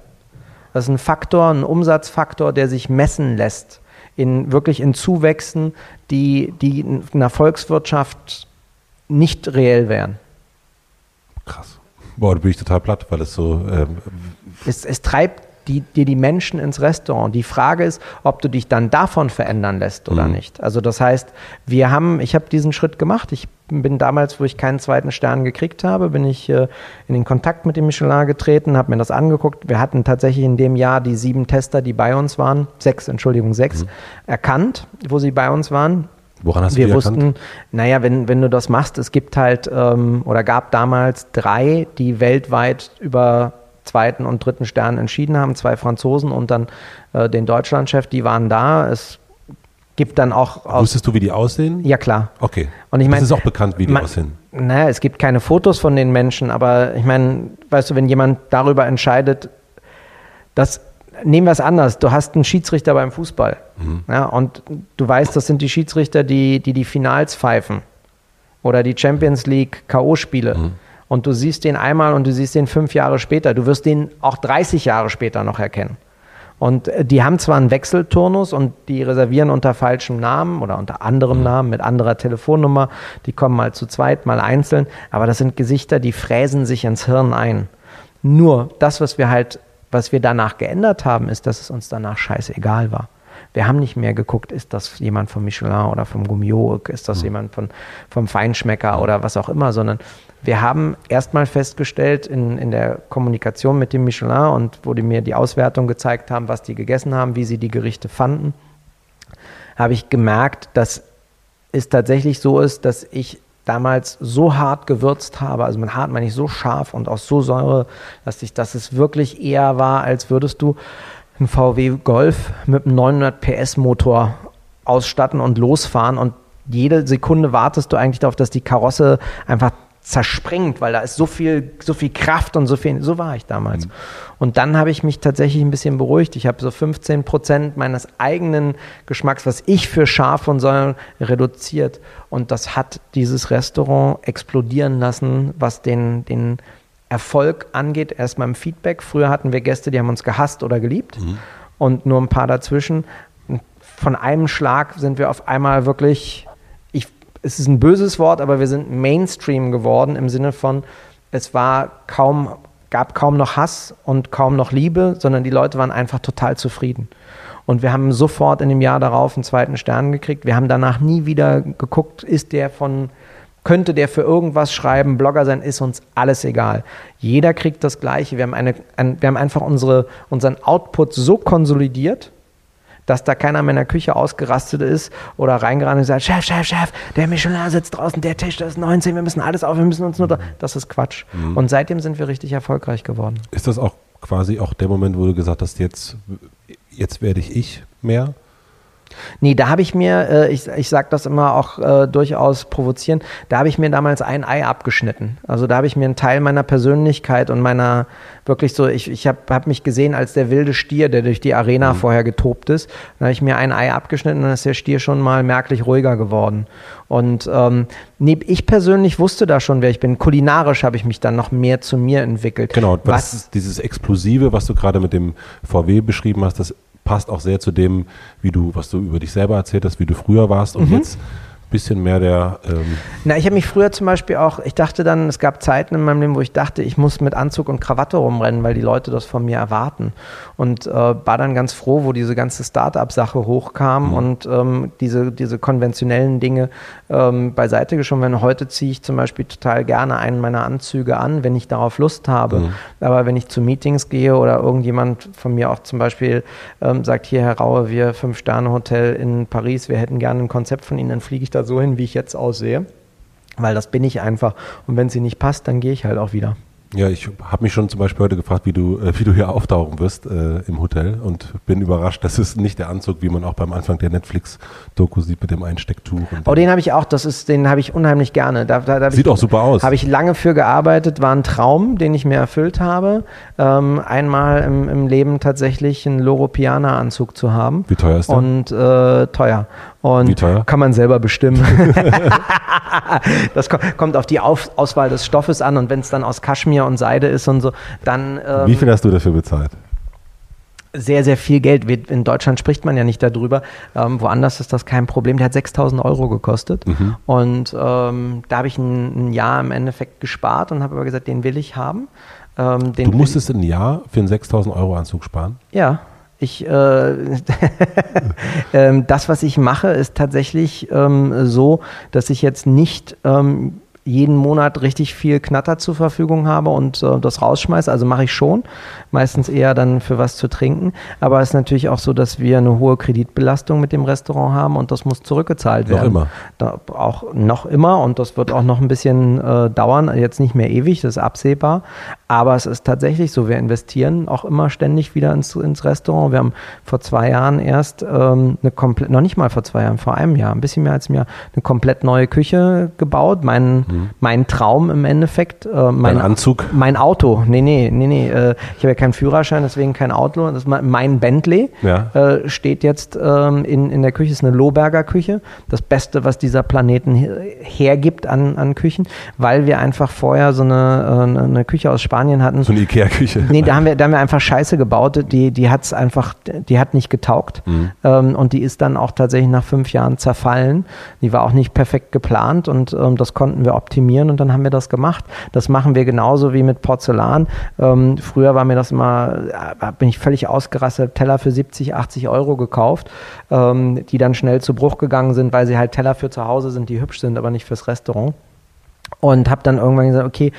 Das ist ein Faktor, ein Umsatzfaktor, der sich messen lässt. In, wirklich in Zuwächsen, die, die in einer Volkswirtschaft nicht reell wären. Krass. Boah, da bin ich total platt, weil es so. Ähm es, es treibt die, dir die Menschen ins Restaurant. Die Frage ist, ob du dich dann davon verändern lässt oder Mhm. nicht. Also das heißt, wir haben, ich habe diesen Schritt gemacht. Ich bin damals, wo ich keinen zweiten Stern gekriegt habe, bin ich äh, in den Kontakt mit dem Michelin getreten, habe mir das angeguckt. Wir hatten tatsächlich in dem Jahr die sieben Tester, die bei uns waren, sechs, Entschuldigung, sechs, erkannt, wo sie bei uns waren Woran hast du wir wussten, erkannt? naja, wenn, wenn du das machst, es gibt halt ähm, oder gab damals drei, die weltweit über zweiten und dritten Stern entschieden haben, zwei Franzosen und dann äh, den Deutschlandchef, die waren da. Es gibt dann auch aus. Wusstest du, wie die aussehen? Ja, klar. Okay. Und ich mein- das ist auch bekannt, wie die Man- aussehen. Naja, es gibt keine Fotos von den Menschen, aber ich meine, weißt du, wenn jemand darüber entscheidet, dass, nehmen wir es anders, du hast einen Schiedsrichter beim Fußball ja, und du weißt, das sind die Schiedsrichter, die die, die Finals pfeifen oder die Champions League K.O.-Spiele. Und du siehst den einmal und du siehst den fünf Jahre später. Du wirst den auch 30 Jahre später noch erkennen. Und äh, die haben zwar einen Wechselturnus und die reservieren unter falschem Namen oder unter anderem Namen mit anderer Telefonnummer. Die kommen mal zu zweit, mal einzeln. Aber das sind Gesichter, die fräsen sich ins Hirn ein. Nur das, was wir halt, was wir danach geändert haben, ist, dass es uns danach scheißegal war. Wir haben nicht mehr geguckt, ist das jemand vom Michelin oder vom Gummio, ist das jemand von, vom Feinschmecker oder was auch immer, sondern wir haben erstmal festgestellt in, in der Kommunikation mit dem Michelin und wo die mir die Auswertung gezeigt haben, was die gegessen haben, wie sie die Gerichte fanden, habe ich gemerkt, dass es tatsächlich so ist, dass ich damals so hart gewürzt habe, also mit hart meine ich so scharf und auch so säurelastig, dass es wirklich eher war, als würdest du einen VW Golf mit einem 900 PS Motor ausstatten und losfahren und jede Sekunde wartest du eigentlich darauf, dass die Karosse einfach zerspringt, weil da ist so viel, so viel Kraft und so viel, so war ich damals. Und dann habe ich mich tatsächlich ein bisschen beruhigt. Ich habe so 15 Prozent meines eigenen Geschmacks, was ich für scharf und Säure reduziert. Und das hat dieses Restaurant explodieren lassen, was den, den Erfolg angeht. Erstmal im Feedback. Früher hatten wir Gäste, die haben uns gehasst oder geliebt. Und nur ein paar dazwischen. Von einem Schlag sind wir auf einmal wirklich, ich, es ist ein böses Wort, aber wir sind Mainstream geworden im Sinne von, es war kaum, gab kaum noch Hass und kaum noch Liebe, sondern die Leute waren einfach total zufrieden. Und wir haben sofort in dem Jahr darauf einen zweiten Stern gekriegt. Wir haben danach nie wieder geguckt, ist der von, könnte der für irgendwas schreiben, Blogger sein, ist uns alles egal. Jeder kriegt das Gleiche. Wir haben, eine, ein, wir haben einfach unsere, unseren Output so konsolidiert, dass da keiner mehr in der Küche ausgerastet ist oder reingerannt und gesagt, Chef, Chef, Chef, der Michelin sitzt draußen, der Tisch, das ist 19, wir müssen alles auf, wir müssen uns nur... da-" Das ist Quatsch. Und seitdem sind wir richtig erfolgreich geworden. Ist das auch quasi auch der Moment, wo du gesagt hast, jetzt, jetzt werde ich ich mehr? Nee, da habe ich mir, äh, ich, ich sage das immer auch äh, durchaus provozierend, da habe ich mir damals ein Ei abgeschnitten. Also da habe ich mir einen Teil meiner Persönlichkeit und meiner, wirklich so, ich, ich habe hab mich gesehen als der wilde Stier, der durch die Arena vorher getobt ist. Dann habe ich mir ein Ei abgeschnitten und dann ist der Stier schon mal merklich ruhiger geworden. Und ähm, nee, ich persönlich wusste da schon, wer ich bin. Kulinarisch habe ich mich dann noch mehr zu mir entwickelt. Genau, was was ist dieses Explosive, was du gerade mit dem VW beschrieben hast, das passt auch sehr zu dem, wie du, was du über dich selber erzählt hast, wie du früher warst Mhm. und jetzt ein bisschen mehr der ähm, Na, ich habe mich früher zum Beispiel auch, ich dachte dann, es gab Zeiten in meinem Leben, wo ich dachte, ich muss mit Anzug und Krawatte rumrennen, weil die Leute das von mir erwarten. Und äh, war dann ganz froh, wo diese ganze Start-up-Sache hochkam und ähm, diese, diese konventionellen Dinge ähm, beiseite geschoben werden. Heute ziehe ich zum Beispiel total gerne einen meiner Anzüge an, wenn ich darauf Lust habe. Aber wenn ich zu Meetings gehe oder irgendjemand von mir auch zum Beispiel ähm, sagt, hier Herr Raue, wir Fünf-Sterne-Hotel in Paris, wir hätten gerne ein Konzept von Ihnen, dann fliege ich da so hin, wie ich jetzt aussehe. Weil das bin ich einfach. Und wenn sie nicht passt, dann gehe ich halt auch wieder. Ja, ich habe mich schon zum Beispiel heute gefragt, wie du, äh, wie du hier auftauchen wirst äh, im Hotel und bin überrascht, das ist nicht der Anzug, wie man auch beim Anfang der Netflix-Doku sieht mit dem Einstecktuch. Oh, den habe ich auch, das ist, den habe ich unheimlich gerne. Da, da, da Sieht ich, auch super aus. Habe ich lange für gearbeitet, war ein Traum, den ich mir erfüllt habe. Ähm, einmal im, im Leben tatsächlich einen Loro Piana-Anzug zu haben. Wie teuer ist der? Und äh, teuer. Und kann man selber bestimmen. (laughs) das ko kommt auf die auf Auswahl des Stoffes an und wenn es dann aus Kaschmir und Seide ist und so, dann ähm, wie viel hast du dafür bezahlt? sehr, sehr viel Geld. In Deutschland spricht man ja nicht darüber. Ähm, woanders ist das kein Problem. Der hat 6000 Euro gekostet. Und ähm, da habe ich ein, ein Jahr im Endeffekt gespart und habe aber gesagt, den will ich haben. Ähm, du musstest ein Jahr für einen 6000 Euro Anzug sparen? Ja. Ich, äh, (laughs) ähm, das, was ich mache, ist tatsächlich ähm, so, dass ich jetzt nicht ähm, jeden Monat richtig viel Knatter zur Verfügung habe und äh, das rausschmeiße. Also mache ich schon, meistens eher dann für was zu trinken. Aber es ist natürlich auch so, dass wir eine hohe Kreditbelastung mit dem Restaurant haben und das muss zurückgezahlt werden. Noch immer. Da, auch noch immer und das wird auch noch ein bisschen äh, dauern. Jetzt nicht mehr ewig, das ist absehbar. Aber es ist tatsächlich so, wir investieren auch immer ständig wieder ins, ins Restaurant. Wir haben vor zwei Jahren erst ähm, eine komplett, noch nicht mal vor zwei Jahren, vor einem Jahr, ein bisschen mehr als ein Jahr, eine komplett neue Küche gebaut. Mein, mhm. Mein Traum im Endeffekt. Äh, mein Dein Anzug? Mein Auto. Nee, nee, nee, nee. Äh, ich habe ja keinen Führerschein, deswegen kein Auto. Das mein Bentley ja. äh, steht jetzt ähm, in, in der Küche, ist eine Lohberger Küche. Das Beste, was dieser Planeten hergibt an, an Küchen, weil wir einfach vorher so eine, äh, eine Küche aus Spanien hatten. So eine Ikea-Küche. Nee, da haben, wir, da haben wir einfach Scheiße gebaut. Die, die hat's einfach, die hat nicht getaugt. Mhm. Ähm, und die ist dann auch tatsächlich nach fünf Jahren zerfallen. Die war auch nicht perfekt geplant und ähm, das konnten wir optimieren und dann haben wir das gemacht. Das machen wir genauso wie mit Porzellan. Ähm, früher war mir das immer, äh, bin ich völlig ausgerastet, Teller für 70, 80 Euro gekauft, ähm, die dann schnell zu Bruch gegangen sind, weil sie halt Teller für zu Hause sind, die hübsch sind, aber nicht fürs Restaurant. Und habe dann irgendwann gesagt, okay,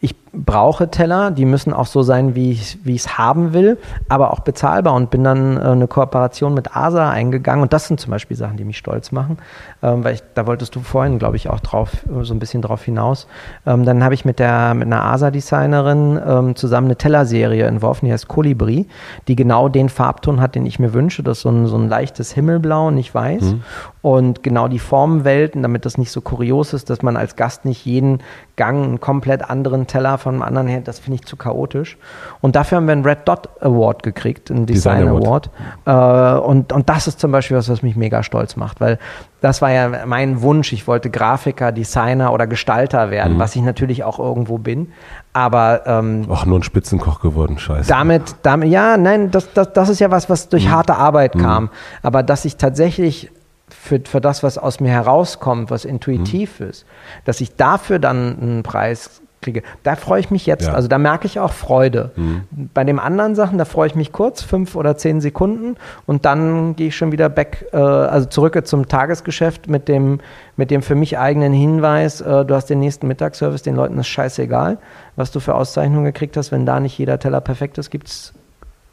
ich brauche Teller, die müssen auch so sein, wie ich es haben will, aber auch bezahlbar. Und bin dann äh, eine Kooperation mit ASA eingegangen. Und das sind zum Beispiel Sachen, die mich stolz machen, ähm, weil ich, da wolltest du vorhin, glaube ich, auch drauf, so ein bisschen drauf hinaus. Ähm, dann habe ich mit, der, mit einer ASA-Designerin ähm, zusammen eine Tellerserie entworfen, die heißt Kolibri, die genau den Farbton hat, den ich mir wünsche, das ist so ein, so ein leichtes Himmelblau, nicht weiß. Mhm. und genau die Formenwelten, damit das nicht so kurios ist, dass man als Gast nicht jeden Gang einen komplett anderen Teller von einem anderen her, das finde ich zu chaotisch. Und dafür haben wir einen Red Dot Award gekriegt, einen Design, Design Award. Award. Äh, und, und das ist zum Beispiel was, was mich mega stolz macht, weil das war ja mein Wunsch. Ich wollte Grafiker, Designer oder Gestalter werden, mhm. was ich natürlich auch irgendwo bin. Aber ähm, auch nur ein Spitzenkoch geworden, scheiße. Damit, damit ja, nein, das, das, das ist ja was, was durch mhm. harte Arbeit mhm. kam. Aber dass ich tatsächlich für, für das, was aus mir herauskommt, was intuitiv mhm. ist, dass ich dafür dann einen Preis kriege. Da freue ich mich jetzt. Ja. Also da merke ich auch Freude. Mhm. Bei den anderen Sachen, da freue ich mich kurz, fünf oder zehn Sekunden und dann gehe ich schon wieder back, äh, also zurück zum Tagesgeschäft mit dem, mit dem für mich eigenen Hinweis, äh, du hast den nächsten Mittagsservice, den Leuten ist scheißegal, was du für Auszeichnungen gekriegt hast. Wenn da nicht jeder Teller perfekt ist, gibt es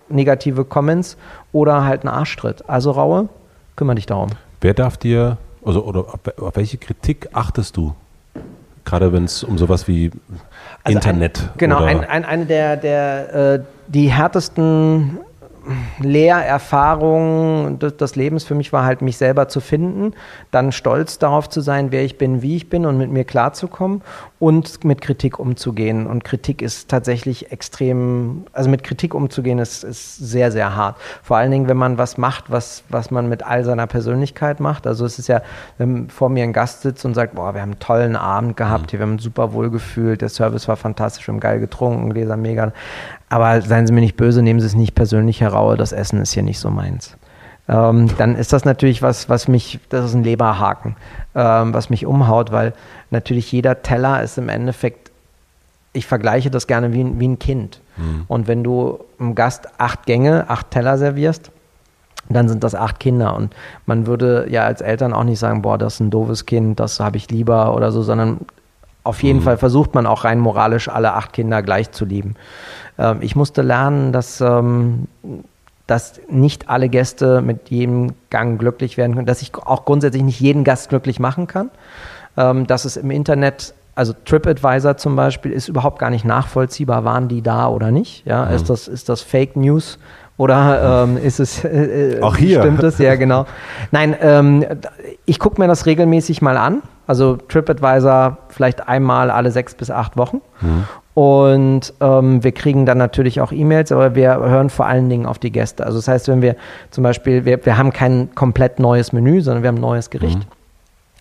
negative Comments oder halt einen Arschtritt. Also Raue, kümmere dich darum. Wer darf dir, also oder auf welche Kritik achtest du? Gerade wenn es um sowas wie also Internet. Ein, genau, ein, ein, eine der, der äh, die härtesten Lehrerfahrung des, Lebens für mich war halt, mich selber zu finden, dann stolz darauf zu sein, wer ich bin, wie ich bin und mit mir klarzukommen und mit Kritik umzugehen. Und Kritik ist tatsächlich extrem, also mit Kritik umzugehen ist, ist sehr, sehr hart. Vor allen Dingen, wenn man was macht, was, was man mit all seiner Persönlichkeit macht. Also es ist ja, wenn vor mir ein Gast sitzt und sagt, boah, wir haben einen tollen Abend gehabt, hier, wir haben uns super wohl gefühlt, der Service war fantastisch, wir haben geil getrunken, Gläser mega. Aber seien Sie mir nicht böse, nehmen Sie es nicht persönlich heraus, das Essen ist hier nicht so meins. Ähm, dann ist das natürlich was, was mich, das ist ein Leberhaken, ähm, was mich umhaut, weil natürlich jeder Teller ist im Endeffekt, ich vergleiche das gerne wie, wie ein Kind. Mhm. Und wenn du einem Gast acht Gänge, acht Teller servierst, dann sind das acht Kinder. Und man würde ja als Eltern auch nicht sagen, boah, das ist ein doofes Kind, das habe ich lieber oder so, sondern auf jeden mhm. Fall versucht man auch rein moralisch alle acht Kinder gleich zu lieben. Ähm, ich musste lernen, dass, ähm, dass nicht alle Gäste mit jedem Gang glücklich werden können, dass ich auch grundsätzlich nicht jeden Gast glücklich machen kann, ähm, dass es im Internet also TripAdvisor zum Beispiel ist überhaupt gar nicht nachvollziehbar, waren die da oder nicht. Ja, mhm. ist, das, ist das Fake News oder ähm, ist es äh, auch hier stimmt es? Ja, genau. Nein, ähm, ich gucke mir das regelmäßig mal an. Also TripAdvisor vielleicht einmal alle sechs bis acht Wochen. Mhm. Und ähm, wir kriegen dann natürlich auch E-Mails, aber wir hören vor allen Dingen auf die Gäste. Also das heißt, wenn wir zum Beispiel, wir, wir haben kein komplett neues Menü, sondern wir haben ein neues Gericht. Mhm.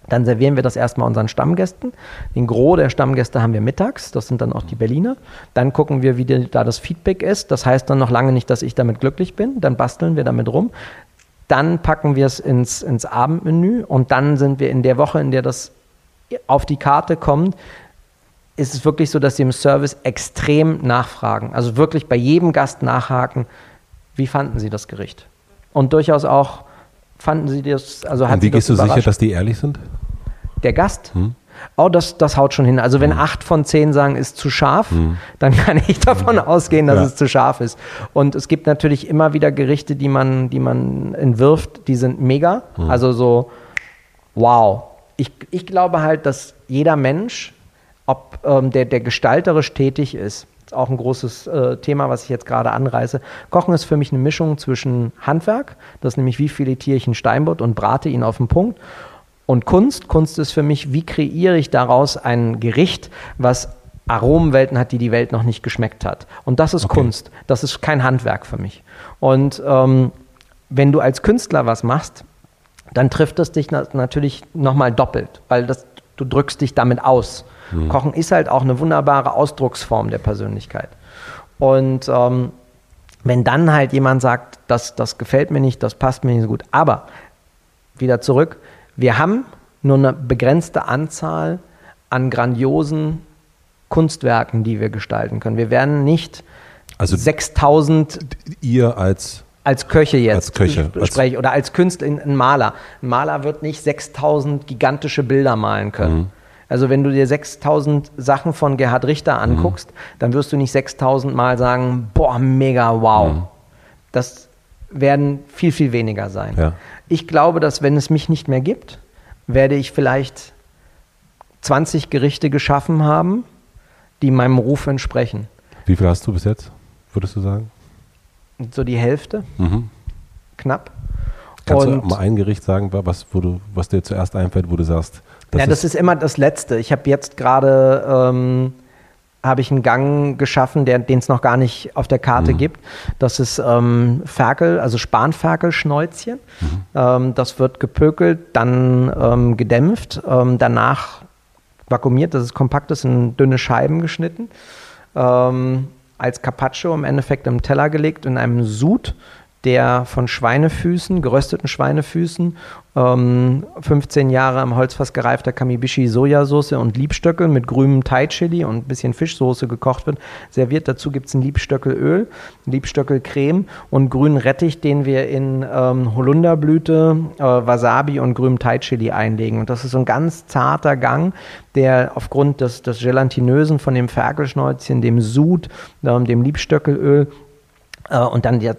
Dann servieren wir das erstmal unseren Stammgästen. Den Gros der Stammgäste haben wir mittags, das sind dann auch die Berliner. Dann gucken wir, wie da das Feedback ist. Das heißt dann noch lange nicht, dass ich damit glücklich bin. Dann basteln wir damit rum. Dann packen wir es ins, ins Abendmenü und dann sind wir in der Woche, in der das auf die Karte kommt, ist es wirklich so, dass sie im Service extrem nachfragen. Also wirklich bei jedem Gast nachhaken, wie fanden Sie das Gericht? Und durchaus auch, fanden Sie das, also hat Und wie gehst du sicher, dass die ehrlich sind? Der Gast? Hm. Oh, das, das haut schon hin. Also wenn acht von zehn sagen, ist zu scharf, dann kann ich davon ausgehen, dass. Ja. es zu scharf ist. Und es gibt natürlich immer wieder Gerichte, die man, die man entwirft, die sind mega. Hm. Also so, wow. Ich, ich glaube halt, dass jeder Mensch, ob ähm, der, der gestalterisch tätig ist auch ein großes äh, Thema, was ich jetzt gerade anreiße. Kochen ist für mich eine Mischung zwischen Handwerk, das ist nämlich wie filetiere ich einen Steinbutt und brate ihn auf den Punkt, und Kunst. Kunst ist für mich, wie kreiere ich daraus ein Gericht, was Aromenwelten hat, die die Welt noch nicht geschmeckt hat. Und das ist Okay. Kunst. Das ist kein Handwerk für mich. Und ähm, wenn du als Künstler was machst, dann trifft es dich na natürlich nochmal doppelt, weil das, du drückst dich damit aus. Kochen ist halt auch eine wunderbare Ausdrucksform der Persönlichkeit. Und ähm, wenn dann halt jemand sagt, das, das gefällt mir nicht, das passt mir nicht so gut, aber wieder zurück, wir haben nur eine begrenzte Anzahl an grandiosen Kunstwerken, die wir gestalten können. Wir werden nicht Also 6000 ihr als als Köche jetzt Als Köche, sp- als- oder als Künstler, ein Maler. Ein Maler wird nicht 6000 gigantische Bilder malen können. Mhm. Also wenn du dir 6000 Sachen von Gerhard Richter anguckst, dann wirst du nicht 6000 Mal sagen, boah, mega, wow. Mhm. Das werden viel, viel weniger sein. Ja. Ich glaube, dass wenn es mich nicht mehr gibt, werde ich vielleicht 20 Gerichte geschaffen haben, die meinem Ruf entsprechen. Wie viel hast du bis jetzt, würdest du sagen? So die Hälfte, Mhm. knapp. Kannst Und- du mal ein Gericht sagen, was, wo du, was dir zuerst einfällt, wo du sagst, das, ja, das ist immer das Letzte. Ich habe jetzt gerade ähm, habe ich einen Gang geschaffen, den es noch gar nicht auf der Karte Mhm. gibt. Das ist ähm, Ferkel, also Spanferkelschnäuzchen. Mhm. Ähm, das wird gepökelt, dann ähm, gedämpft, ähm, danach vakuumiert, das ist kompakt, das in dünne Scheiben geschnitten. Ähm, als Carpaccio im Endeffekt im Teller gelegt, in einem Sud, der von Schweinefüßen, gerösteten Schweinefüßen, ähm, 15 Jahre am Holzfass gereifter Kamibishi Sojasauce und Liebstöckel mit grünem Thai-Chili und ein bisschen Fischsoße gekocht wird, serviert. Dazu gibt es ein Liebstöckelöl, Liebstöckelcreme und grünen Rettich, den wir in ähm, Holunderblüte, äh, Wasabi und grünem Thai-Chili einlegen. Und das ist so ein ganz zarter Gang, der aufgrund des, des Gelatinösen von dem Ferkelschnäuzchen, dem Sud, ähm, dem Liebstöckelöl äh, und dann die,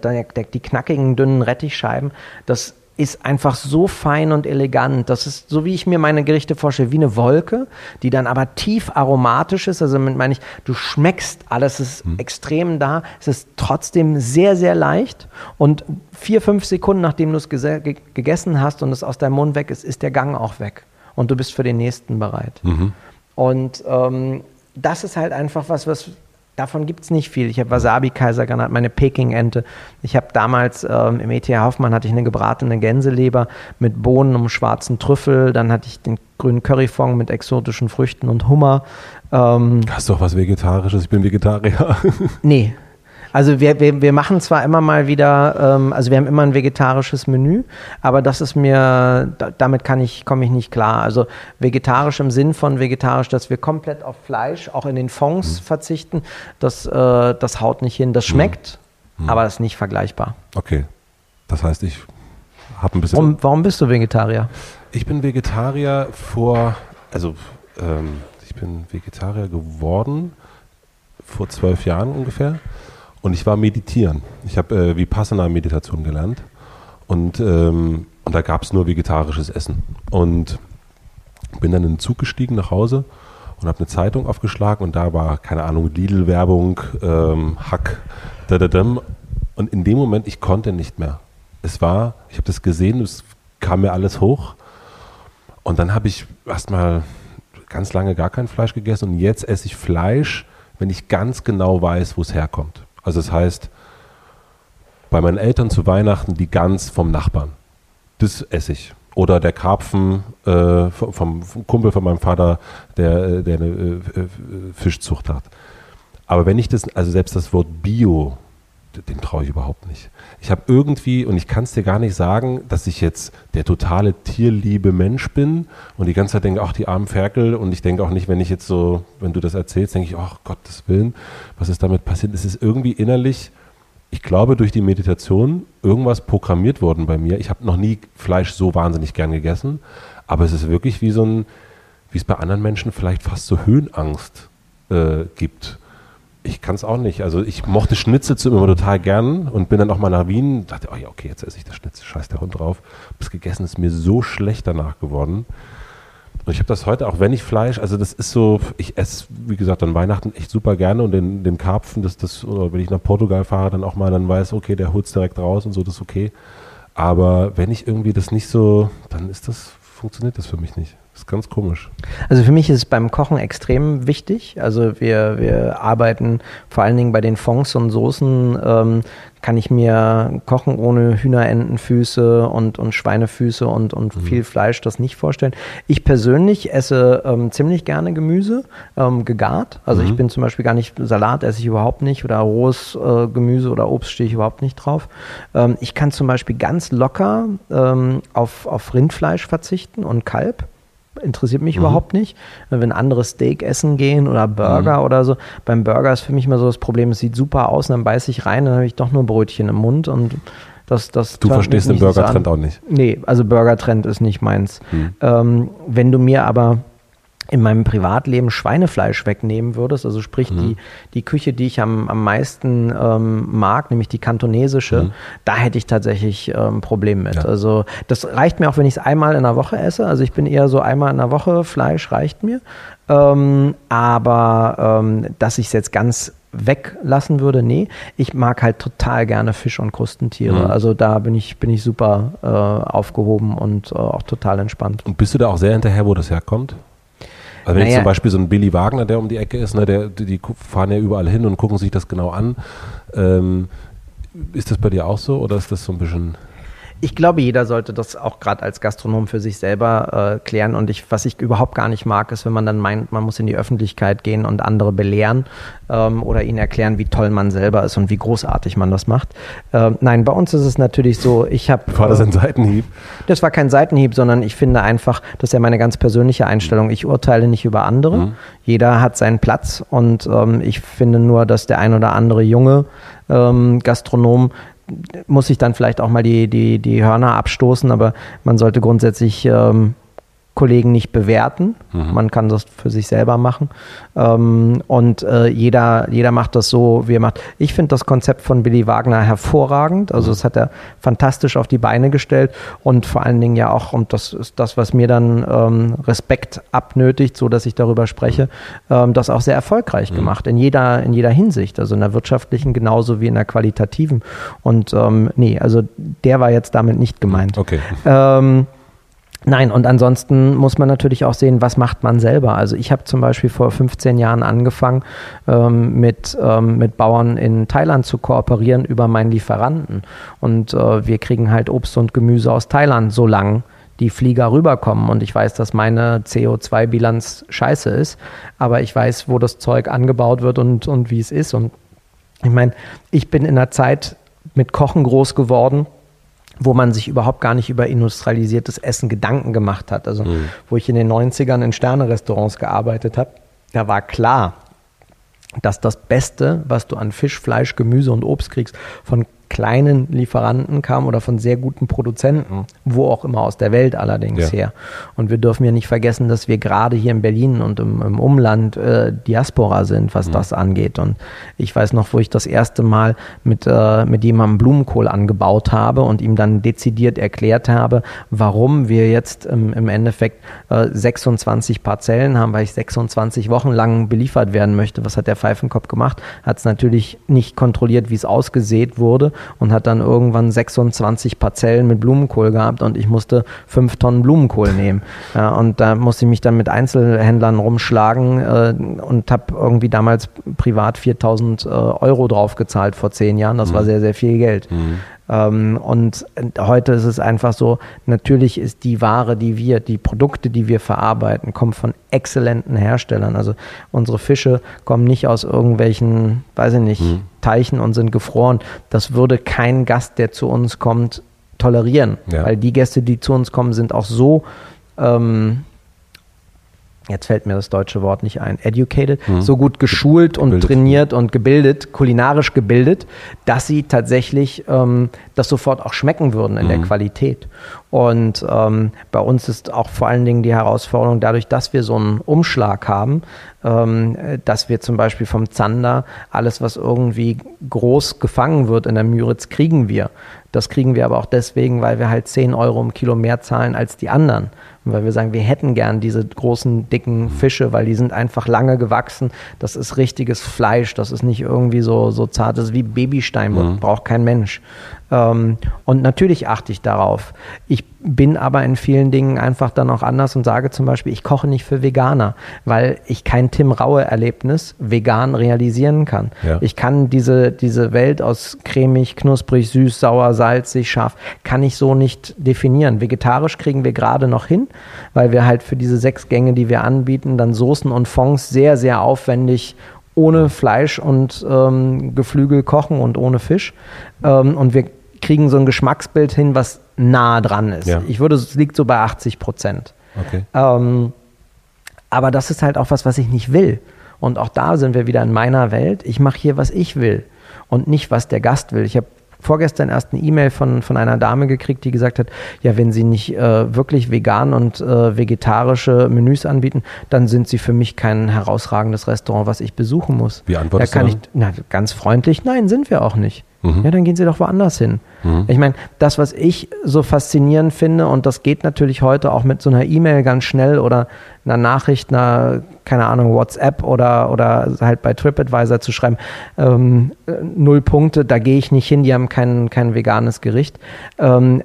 die knackigen, dünnen Rettichscheiben, das ist einfach so fein und elegant. Das ist so, wie ich mir meine Gerichte vorstelle, wie eine Wolke, die dann aber tief aromatisch ist. Also damit meine ich, du schmeckst alles, es ist extrem da. Es ist trotzdem sehr, sehr leicht. Und vier, fünf Sekunden, nachdem du es ge gegessen hast und es aus deinem Mund weg ist, ist der Gang auch weg. Und du bist für den nächsten bereit. Und ähm, das ist halt einfach was, was davon gibt es nicht viel. Ich habe Wasabi-Kaisergranat, meine Peking-Ente. Ich habe damals ähm, im ETH Hoffmann hatte ich eine gebratene Gänseleber mit Bohnen und schwarzen Trüffel. Dann hatte ich den grünen Curryfond mit exotischen Früchten und Hummer. Ähm, Hast du auch was Vegetarisches? Ich bin Vegetarier. Nee. Also wir, wir, wir machen zwar immer mal wieder, ähm, also wir haben immer ein vegetarisches Menü, aber das ist mir, da, damit kann ich, komme ich nicht klar. Also vegetarisch im Sinn von vegetarisch, dass wir komplett auf Fleisch, auch in den Fonds verzichten, das, äh, das haut nicht hin. Das schmeckt, aber das ist nicht vergleichbar. Okay. Das heißt, ich habe ein bisschen. Warum, warum bist du Vegetarier? Ich bin Vegetarier vor, also ähm, ich bin Vegetarier geworden vor zwölf Jahren ungefähr und ich war meditieren. Ich habe äh, Vipassana-Meditation gelernt und, ähm, und da gab es nur vegetarisches Essen und bin dann in den Zug gestiegen nach Hause und habe eine Zeitung aufgeschlagen und da war, keine Ahnung, Lidl-Werbung, ähm, Hack, dadadam. und in dem Moment, ich konnte nicht mehr. Es war, ich habe das gesehen, es kam mir alles hoch und dann habe ich erstmal ganz lange gar kein Fleisch gegessen und jetzt esse ich Fleisch, wenn ich ganz genau weiß, wo es herkommt. Also das heißt, bei meinen Eltern zu Weihnachten die Gans vom Nachbarn. Das esse ich. Oder der Karpfen äh, vom, vom Kumpel von meinem Vater, der, äh, der eine äh, Fischzucht hat. Aber wenn ich das, also selbst das Wort Bio, dem traue ich überhaupt nicht. Ich habe irgendwie, und ich kann es dir gar nicht sagen, dass ich jetzt der totale tierliebe Mensch bin und die ganze Zeit denke, ach, die armen Ferkel. Und ich denke auch nicht, wenn ich jetzt so, wenn du das erzählst, denke ich, ach, Gottes Willen, was ist damit passiert? Es ist irgendwie innerlich, ich glaube, durch die Meditation irgendwas programmiert worden bei mir. Ich habe noch nie Fleisch so wahnsinnig gern gegessen, aber es ist wirklich wie so ein, wie es bei anderen Menschen vielleicht fast so Höhenangst äh, gibt ich kann es auch nicht. Also ich mochte Schnitzel zu immer total gern und bin dann auch mal nach Wien. Dachte, oh ja, okay, jetzt esse ich das Schnitzel, scheiß der Hund drauf. Hab's gegessen, ist mir so schlecht danach geworden. Und ich habe das heute, auch wenn ich Fleisch, also das ist so, ich esse, wie gesagt, an Weihnachten echt super gerne und den, den Karpfen, das, das, oder wenn ich nach Portugal fahre, dann auch mal dann weiß, okay, der holt's direkt raus und so, das ist okay. Aber wenn ich irgendwie das nicht so, dann ist das, funktioniert das für mich nicht. Das ist ganz komisch. Also für mich ist es beim Kochen extrem wichtig. Also wir, wir arbeiten vor allen Dingen bei den Fonds und Soßen, ähm, kann ich mir Kochen ohne Hühnerentenfüße und, und Schweinefüße und, und mhm. viel Fleisch das nicht vorstellen. Ich persönlich esse ähm, ziemlich gerne Gemüse, ähm, gegart. Also mhm. ich bin zum Beispiel gar nicht, Salat esse ich überhaupt nicht oder rohes äh, Gemüse oder Obst stehe ich überhaupt nicht drauf. Ähm, ich kann zum Beispiel ganz locker ähm, auf, auf Rindfleisch verzichten und Kalb interessiert mich mhm. überhaupt nicht. Wenn andere Steak essen gehen oder Burger mhm. oder so, beim Burger ist für mich immer so das Problem, es sieht super aus und dann beiße ich rein, dann habe ich doch nur Brötchen im Mund und das, das du verstehst den Burger-Trend auch nicht. Nee, also Burger-Trend ist nicht meins. Mhm. Ähm, wenn du mir aber in meinem Privatleben Schweinefleisch wegnehmen würdest, also sprich mhm. die, die Küche, die ich am, am meisten ähm, mag, nämlich die kantonesische, mhm. da hätte ich tatsächlich ein ähm, Problem mit. Ja. Also das reicht mir auch, wenn ich es einmal in der Woche esse. Also ich bin eher so einmal in der Woche, Fleisch reicht mir. Ähm, aber ähm, dass ich es jetzt ganz weglassen würde, nee. Ich mag halt total gerne Fisch und Krustentiere. Mhm. Also da bin ich, bin ich super äh, aufgehoben und äh, auch total entspannt. Und bist du da auch sehr hinterher, wo das herkommt? Also wenn naja. jetzt zum Beispiel so ein Billy Wagner, der um die Ecke ist, ne, der, die, die fahren ja überall hin und gucken sich das genau an. Ähm, ist das bei dir auch so oder ist das so ein bisschen ich glaube, jeder sollte das auch gerade als Gastronom für sich selber äh, klären. Und ich, was ich überhaupt gar nicht mag, ist, wenn man dann meint, man muss in die Öffentlichkeit gehen und andere belehren ähm, oder ihnen erklären, wie toll man selber ist und wie großartig man das macht. Äh, nein, bei uns ist es natürlich so, ich habe. War das ein Seitenhieb? Das war kein Seitenhieb, sondern ich finde einfach, das ist ja meine ganz persönliche Einstellung. Ich urteile nicht über andere. Mhm. Jeder hat seinen Platz und ähm, ich finde nur, dass der ein oder andere junge ähm, Gastronom muss ich dann vielleicht auch mal die, die, die Hörner abstoßen, aber man sollte grundsätzlich ähm, Kollegen nicht bewerten. Mhm. Man kann das für sich selber machen. Ähm, und äh, jeder, jeder macht das so, wie er macht. Ich finde das Konzept von Billy Wagner hervorragend. Also, mhm. das hat er fantastisch auf die Beine gestellt und vor allen Dingen ja auch, und das ist das, was mir dann ähm, Respekt abnötigt, so dass ich darüber spreche, ähm, das auch sehr erfolgreich mhm. gemacht in jeder, in jeder Hinsicht. Also in der wirtschaftlichen genauso wie in der qualitativen. Und ähm, nee, also der war jetzt damit nicht gemeint. Okay. Nein, und ansonsten muss man natürlich auch sehen, was macht man selber. Also ich habe zum Beispiel vor 15 Jahren angefangen, ähm, mit, ähm, mit Bauern in Thailand zu kooperieren über meinen Lieferanten. Und äh, wir kriegen halt Obst und Gemüse aus Thailand, solange die Flieger rüberkommen. Und ich weiß, dass meine CO2-Bilanz scheiße ist, aber ich weiß, wo das Zeug angebaut wird und, und wie es ist. Und ich meine, ich bin in der Zeit mit Kochen groß geworden wo man sich überhaupt gar nicht über industrialisiertes Essen Gedanken gemacht hat. Also mhm. wo ich in den 90ern in Sterne-Restaurants gearbeitet habe, da war klar, dass das Beste, was du an Fisch, Fleisch, Gemüse und Obst kriegst, von kleinen Lieferanten kam oder von sehr guten Produzenten, wo auch immer aus der Welt allerdings ja. her. Und wir dürfen ja nicht vergessen, dass wir gerade hier in Berlin und im, im Umland äh, Diaspora sind, was mhm. das angeht. Und ich weiß noch, wo ich das erste Mal mit, äh, mit jemandem Blumenkohl angebaut habe und ihm dann dezidiert erklärt habe, warum wir jetzt im, im Endeffekt äh, 26 Parzellen haben, weil ich 26 Wochen lang beliefert werden möchte. Was hat der Pfeifenkopf gemacht? Hat es natürlich nicht kontrolliert, wie es ausgesät wurde und hat dann irgendwann 26 Parzellen mit Blumenkohl gehabt und ich musste fünf Tonnen Blumenkohl nehmen. (laughs) Ja, und da musste ich mich dann mit Einzelhändlern rumschlagen äh, und habe irgendwie damals privat 4000 äh, Euro drauf gezahlt vor zehn Jahren. Das mhm. war sehr, sehr viel Geld. Mhm. Ähm, und heute ist es einfach so, natürlich ist die Ware, die wir, die Produkte, die wir verarbeiten, kommen von exzellenten Herstellern. Also unsere Fische kommen nicht aus irgendwelchen, weiß ich nicht, mhm. Teichen und sind gefroren. Das würde kein Gast, der zu uns kommt, tolerieren. Ja. Weil die Gäste, die zu uns kommen, sind auch so ähm, jetzt fällt mir das deutsche Wort nicht ein, educated, mhm. so gut geschult und gebildet. trainiert und gebildet, kulinarisch gebildet, dass sie tatsächlich ähm, das sofort auch schmecken würden in mhm. der Qualität. Und ähm, bei uns ist auch vor allen Dingen die Herausforderung, dadurch, dass wir so einen Umschlag haben, ähm, dass wir zum Beispiel vom Zander alles, was irgendwie groß gefangen wird in der Müritz, kriegen wir. Das kriegen wir aber auch deswegen, weil wir halt 10 Euro im Kilo mehr zahlen als die anderen weil wir sagen, wir hätten gern diese großen, dicken Fische, weil die sind einfach lange gewachsen. Das ist richtiges Fleisch, das ist nicht irgendwie so, so zart, das ist wie Babysteinbutt, mhm. braucht kein Mensch. Ähm, und natürlich achte ich darauf. Ich bin aber in vielen Dingen einfach dann auch anders und sage zum Beispiel, ich koche nicht für Veganer, weil ich kein Tim Raue-Erlebnis vegan realisieren kann. Ja. Ich kann diese, diese Welt aus cremig, knusprig, süß, sauer, salzig, scharf, kann ich so nicht definieren. Vegetarisch kriegen wir gerade noch hin, weil wir halt für diese sechs Gänge, die wir anbieten, dann Soßen und Fonds sehr, sehr aufwendig ohne Fleisch und ähm, Geflügel kochen und ohne Fisch. Ähm, und wir kriegen so ein Geschmacksbild hin, was nah dran ist. Ja. Ich würde, es liegt so bei 80 Prozent. Okay. Ähm, aber das ist halt auch was, was ich nicht will. Und auch da sind wir wieder in meiner Welt. Ich mache hier, was ich will und nicht, was der Gast will. Ich habe vorgestern erst eine E-Mail von, von einer Dame gekriegt, die gesagt hat, ja, wenn Sie nicht äh, wirklich vegan und äh, vegetarische Menüs anbieten, dann sind Sie für mich kein herausragendes Restaurant, was ich besuchen muss. Wie antwortest da kann du? Ich, na, ganz freundlich, nein, sind wir auch nicht. Mhm. Ja, dann gehen Sie doch woanders hin. Mhm. Ich meine, das, was ich so faszinierend finde, und das geht natürlich heute auch mit so einer E-Mail ganz schnell oder einer Nachricht, einer, keine Ahnung, WhatsApp oder, oder halt bei TripAdvisor zu schreiben, ähm, null Punkte, da gehe ich nicht hin, die haben kein, kein veganes Gericht. Ähm,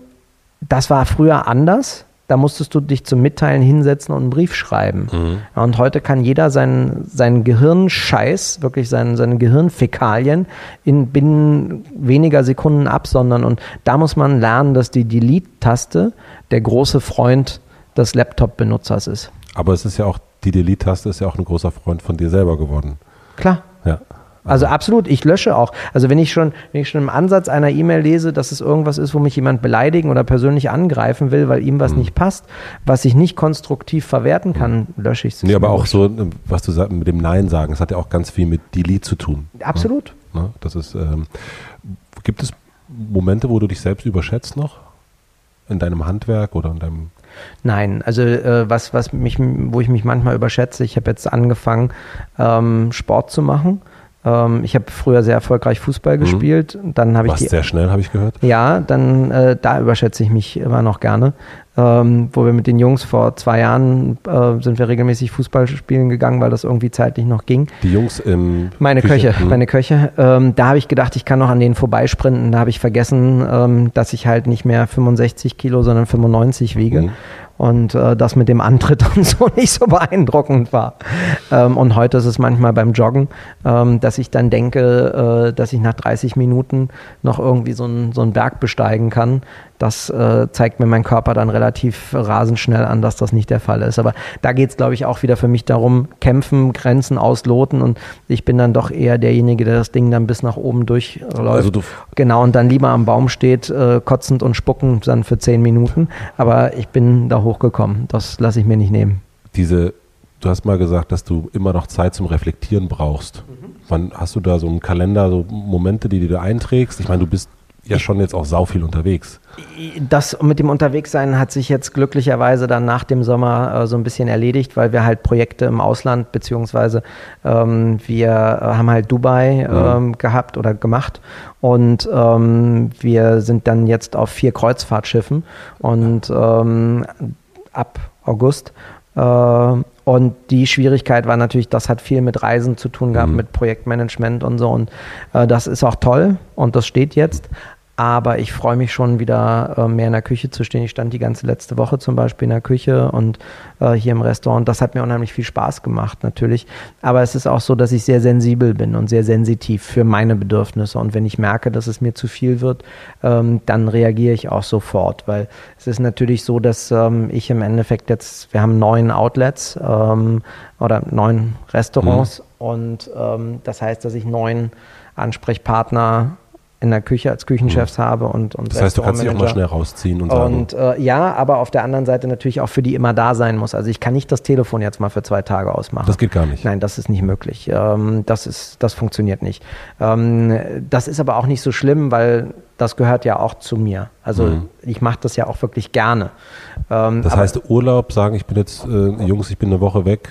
das war früher anders da musstest du dich zum Mitteilen hinsetzen und einen Brief schreiben. Mhm. und heute kann jeder seinen, seinen Gehirnscheiß, wirklich seinen, seine Gehirnfäkalien in binnen weniger Sekunden absondern. Und da muss man lernen, dass die Delete-Taste der große Freund des Laptop-Benutzers ist. Aber es ist ja auch, die Delete-Taste ist ja auch ein großer Freund von dir selber geworden. Klar. Ja. Also absolut, ich lösche auch. Also wenn ich schon, wenn ich schon im Ansatz einer E-Mail lese, dass es irgendwas ist, wo mich jemand beleidigen oder persönlich angreifen will, weil ihm was mhm. nicht passt, was ich nicht konstruktiv verwerten kann, lösche ich es. Nee, aber auch so, was du sagst mit dem Nein sagen, das hat ja auch ganz viel mit Delete zu tun. Ne? Absolut. Ja, das ist, ähm, gibt es Momente, wo du dich selbst überschätzt noch? In deinem Handwerk oder in deinem Nein, also äh, was, was mich, wo ich mich manchmal überschätze, ich habe jetzt angefangen, ähm, Sport zu machen ähm, ich habe früher sehr erfolgreich Fußball mhm. gespielt. Dann habe ich die, sehr schnell, habe ich gehört. Ja, dann äh, da überschätze ich mich immer noch gerne. Ähm, wo wir mit den Jungs vor zwei Jahren äh, sind wir regelmäßig Fußball spielen gegangen, weil das irgendwie zeitlich noch ging. Die Jungs im meine Küche, Köche, hm. meine Köche. Ähm, da habe ich gedacht, ich kann noch an denen vorbeisprinten. Da habe ich vergessen, ähm, dass ich halt nicht mehr 65 Kilo, sondern 95 wiege. Hm und äh, das mit dem Antritt (laughs) und so nicht so beeindruckend war. Ähm, und heute ist es manchmal beim Joggen, ähm, dass ich dann denke, äh, dass ich nach 30 Minuten noch irgendwie so, ein, so einen Berg besteigen kann, das äh, zeigt mir mein Körper dann relativ rasend schnell an, dass das nicht der Fall ist. Aber da geht es, glaube ich, auch wieder für mich darum, kämpfen, Grenzen ausloten und ich bin dann doch eher derjenige, der das Ding dann bis nach oben durchläuft. Also genau, und dann lieber am Baum steht, äh, kotzend und spuckend dann für zehn Minuten. Aber ich bin da hochgekommen. Das lasse ich mir nicht nehmen. Diese Du hast mal gesagt, dass du immer noch Zeit zum Reflektieren brauchst. Mhm. Wann hast du da so einen Kalender, so Momente, die du da einträgst? Ich meine, du bist ja schon jetzt auch sau viel unterwegs. Das mit dem Unterwegssein hat sich jetzt glücklicherweise dann nach dem Sommer äh, so ein bisschen erledigt, weil wir halt Projekte im Ausland, beziehungsweise ähm, wir äh, haben halt Dubai ähm, mhm. gehabt oder gemacht und ähm, wir sind dann jetzt auf vier Kreuzfahrtschiffen und ähm, ab August äh, und die Schwierigkeit war natürlich, das hat viel mit Reisen zu tun gehabt, mhm. mit Projektmanagement und so. Und äh, das ist auch toll und das steht jetzt. Aber ich freue mich schon wieder äh, mehr in der Küche zu stehen. Ich stand die ganze letzte Woche zum Beispiel in der Küche und äh, hier im Restaurant. Das hat mir unheimlich viel Spaß gemacht natürlich. Aber es ist auch so, dass ich sehr sensibel bin und sehr sensitiv für meine Bedürfnisse. Und wenn ich merke, dass es mir zu viel wird, ähm, dann reagiere ich auch sofort, weil es ist natürlich so, dass ähm, ich im Endeffekt jetzt, wir haben neun Outlets ähm, oder neun Restaurants mhm. und ähm, das heißt, dass ich neun Ansprechpartner in der Küche als Küchenchefs mhm. habe und, und Das heißt, du kannst dich auch mal schnell rausziehen und sagen. Und äh, ja, aber auf der anderen Seite natürlich auch für die immer da sein muss. Also ich kann nicht das Telefon jetzt mal für zwei Tage ausmachen. Das geht gar nicht. Nein, das ist nicht möglich. Ähm, das ist, das funktioniert nicht. Ähm, das ist aber auch nicht so schlimm, weil das gehört ja auch zu mir. Also mhm. ich mache das ja auch wirklich gerne. Ähm, das heißt, Urlaub, sagen, ich bin jetzt, äh, Jungs, ich bin eine Woche weg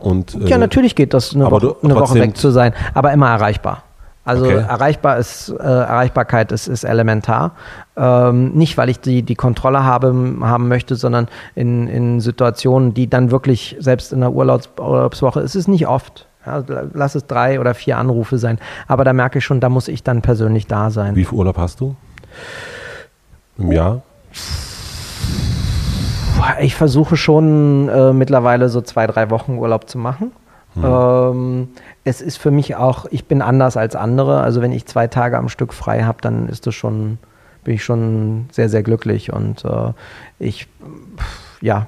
und. Äh, ja, natürlich geht das, eine, Woche, eine Woche weg zu sein, aber immer erreichbar. Also okay. erreichbar ist, äh, Erreichbarkeit ist, ist elementar. Ähm, nicht, weil ich die, die Kontrolle habe, haben möchte, sondern in, in Situationen, die dann wirklich, selbst in der Urlaubs Urlaubswoche, es ist nicht oft. Ja, lass es drei oder vier Anrufe sein. Aber da merke ich schon, da muss ich dann persönlich da sein. Wie viel Urlaub hast du? Im Jahr? Ich versuche schon äh, mittlerweile so zwei, drei Wochen Urlaub zu machen. Hm. Ähm, es ist für mich auch, ich bin anders als andere. Also wenn ich zwei Tage am Stück frei habe, dann ist das schon, bin ich schon sehr, sehr glücklich. Und äh, ich, ja,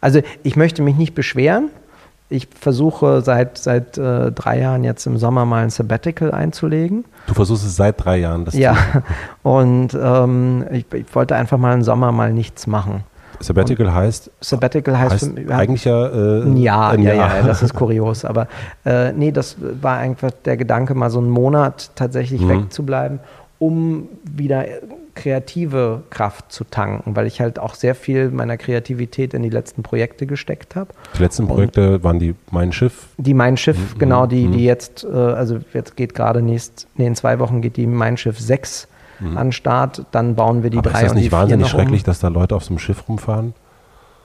also ich möchte mich nicht beschweren. Ich versuche seit, seit äh, drei Jahren jetzt im Sommer mal ein Sabbatical einzulegen. Du versuchst es seit drei Jahren. Das ja, (laughs) und ähm, ich, ich wollte einfach mal im Sommer mal nichts machen. Sabbatical heißt? Sabbatical heißt, heißt für, eigentlich ja, äh, ein Jahr. Ein ja, Jahr. ja, das ist (laughs) kurios. Aber äh, nee, das war einfach der Gedanke, mal so einen Monat tatsächlich mhm. wegzubleiben, um wieder kreative Kraft zu tanken, weil ich halt auch sehr viel meiner Kreativität in die letzten Projekte gesteckt habe. Die letzten Projekte Und waren die Mein Schiff? Die Mein Schiff, mhm. genau, die, die mhm. jetzt, äh, also jetzt geht gerade nächst, nee, in zwei Wochen geht die Mein Schiff 6 mhm. an Start, dann bauen wir die Aber drei ist das nicht wahnsinnig schrecklich, um. dass da Leute auf so einem Schiff rumfahren?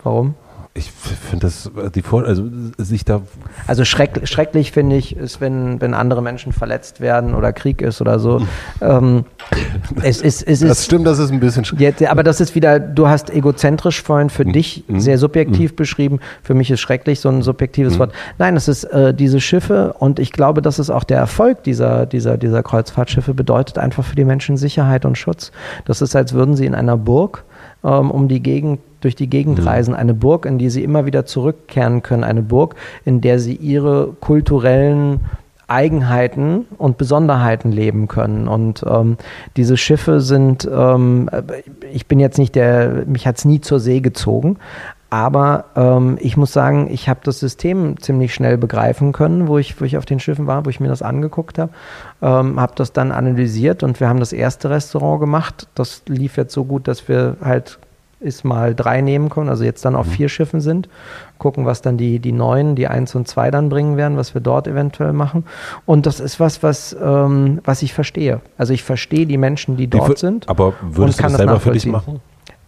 Warum? Ich finde das, die Vor also sich da. Also schreck, schrecklich finde ich, ist, wenn, wenn andere Menschen verletzt werden oder Krieg ist oder so. (laughs) ähm, es, es, es das ist, stimmt, das ist ein bisschen schrecklich. Aber das ist wieder, du hast egozentrisch vorhin für mhm. dich mhm. sehr subjektiv mhm. beschrieben. Für mich ist schrecklich so ein subjektives mhm. Wort. Nein, es ist äh, diese Schiffe und ich glaube, das ist auch der Erfolg dieser, dieser, dieser Kreuzfahrtschiffe, bedeutet einfach für die Menschen Sicherheit und Schutz. Das ist, als würden sie in einer Burg ähm, um die Gegend durch die Gegend mhm. reisen, eine Burg, in die sie immer wieder zurückkehren können, eine Burg, in der sie ihre kulturellen Eigenheiten und Besonderheiten leben können. Und ähm, diese Schiffe sind, ähm, ich bin jetzt nicht der, mich hat es nie zur See gezogen, aber ähm, ich muss sagen, ich habe das System ziemlich schnell begreifen können, wo ich, wo ich auf den Schiffen war, wo ich mir das angeguckt habe, ähm, habe das dann analysiert und wir haben das erste Restaurant gemacht. Das lief jetzt so gut, dass wir halt ist mal drei nehmen können, also jetzt dann auf mhm. vier Schiffen sind. Gucken, was dann die, die neuen, die eins und zwei dann bringen werden, was wir dort eventuell machen. Und das ist was, was, ähm, was ich verstehe. Also ich verstehe die Menschen, die dort sind. Aber würdest du das selber für dich machen?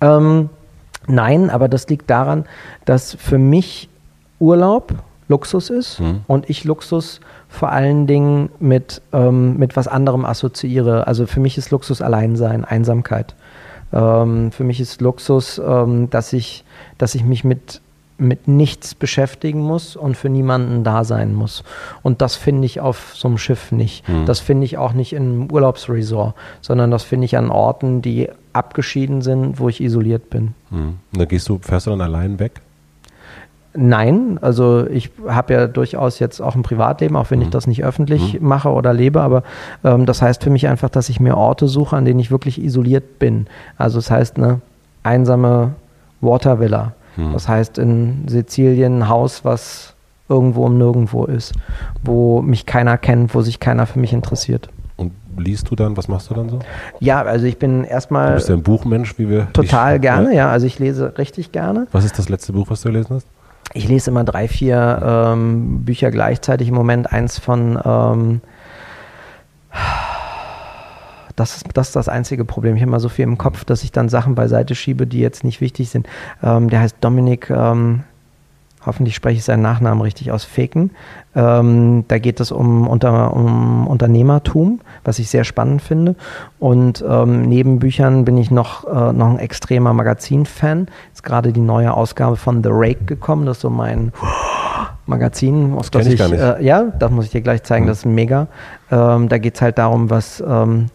Ähm, nein, aber das liegt daran, dass für mich Urlaub Luxus ist mhm. und ich Luxus vor allen Dingen mit, ähm, mit was anderem assoziiere. Also für mich ist Luxus Alleinsein, Einsamkeit. Ähm, für mich ist Luxus, ähm, dass, ich, dass ich mich mit, mit nichts beschäftigen muss und für niemanden da sein muss. Und das finde ich auf so einem Schiff nicht. Mhm. Das finde ich auch nicht im Urlaubsresort, sondern das finde ich an Orten, die abgeschieden sind, wo ich isoliert bin. Mhm. Da gehst du, fährst du dann allein weg? Nein, also ich habe ja durchaus jetzt auch ein Privatleben, auch wenn mhm. ich das nicht öffentlich mhm. mache oder lebe, aber ähm, das heißt für mich einfach, dass ich mir Orte suche, an denen ich wirklich isoliert bin. Also das heißt eine einsame Watervilla. Mhm. Das heißt in Sizilien ein Haus, was irgendwo im Nirgendwo ist, wo mich keiner kennt, wo sich keiner für mich interessiert. Und liest du dann, was machst du dann so? Ja, also ich bin erstmal. Du bist ja ein Buchmensch, wie wir. Total ich, gerne, ja. Also ich lese richtig gerne. Was ist das letzte Buch, was du gelesen hast? Ich lese immer drei, vier ähm, Bücher gleichzeitig im Moment. Eins von ähm, das ist, das ist das einzige Problem. Ich habe immer so viel im Kopf, dass ich dann Sachen beiseite schiebe, die jetzt nicht wichtig sind. Ähm, der heißt Dominik, ähm, hoffentlich spreche ich seinen Nachnamen richtig aus, Feken. Ähm, da geht es um, unter, um Unternehmertum, was ich sehr spannend finde. Und ähm, neben Büchern bin ich noch, äh, noch ein extremer Magazin-Fan. Ist gerade die neue Ausgabe von The Rake gekommen. Das ist so mein Magazin, das, das ich, ich äh, ja, das muss ich dir gleich zeigen, mhm. das ist mega. Ähm, da geht es halt darum, was ähm,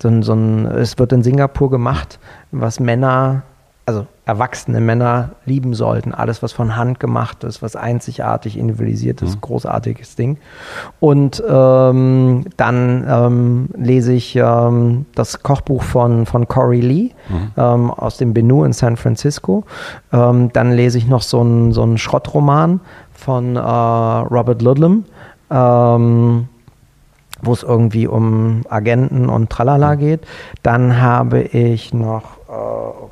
so so ein, es wird in Singapur gemacht, was Männer also erwachsene Männer lieben sollten. Alles, was von Hand gemacht ist, was einzigartig individualisiert ist, mhm. großartiges Ding. Und ähm, dann ähm, lese ich ähm, das Kochbuch von, von Corey Lee mhm. Ähm, aus dem Benu in San Francisco. Ähm, dann lese ich noch so einen so Schrottroman von äh, Robert Ludlum ähm, wo es irgendwie um Agenten und Tralala mhm. geht. Dann habe ich noch, äh, oh.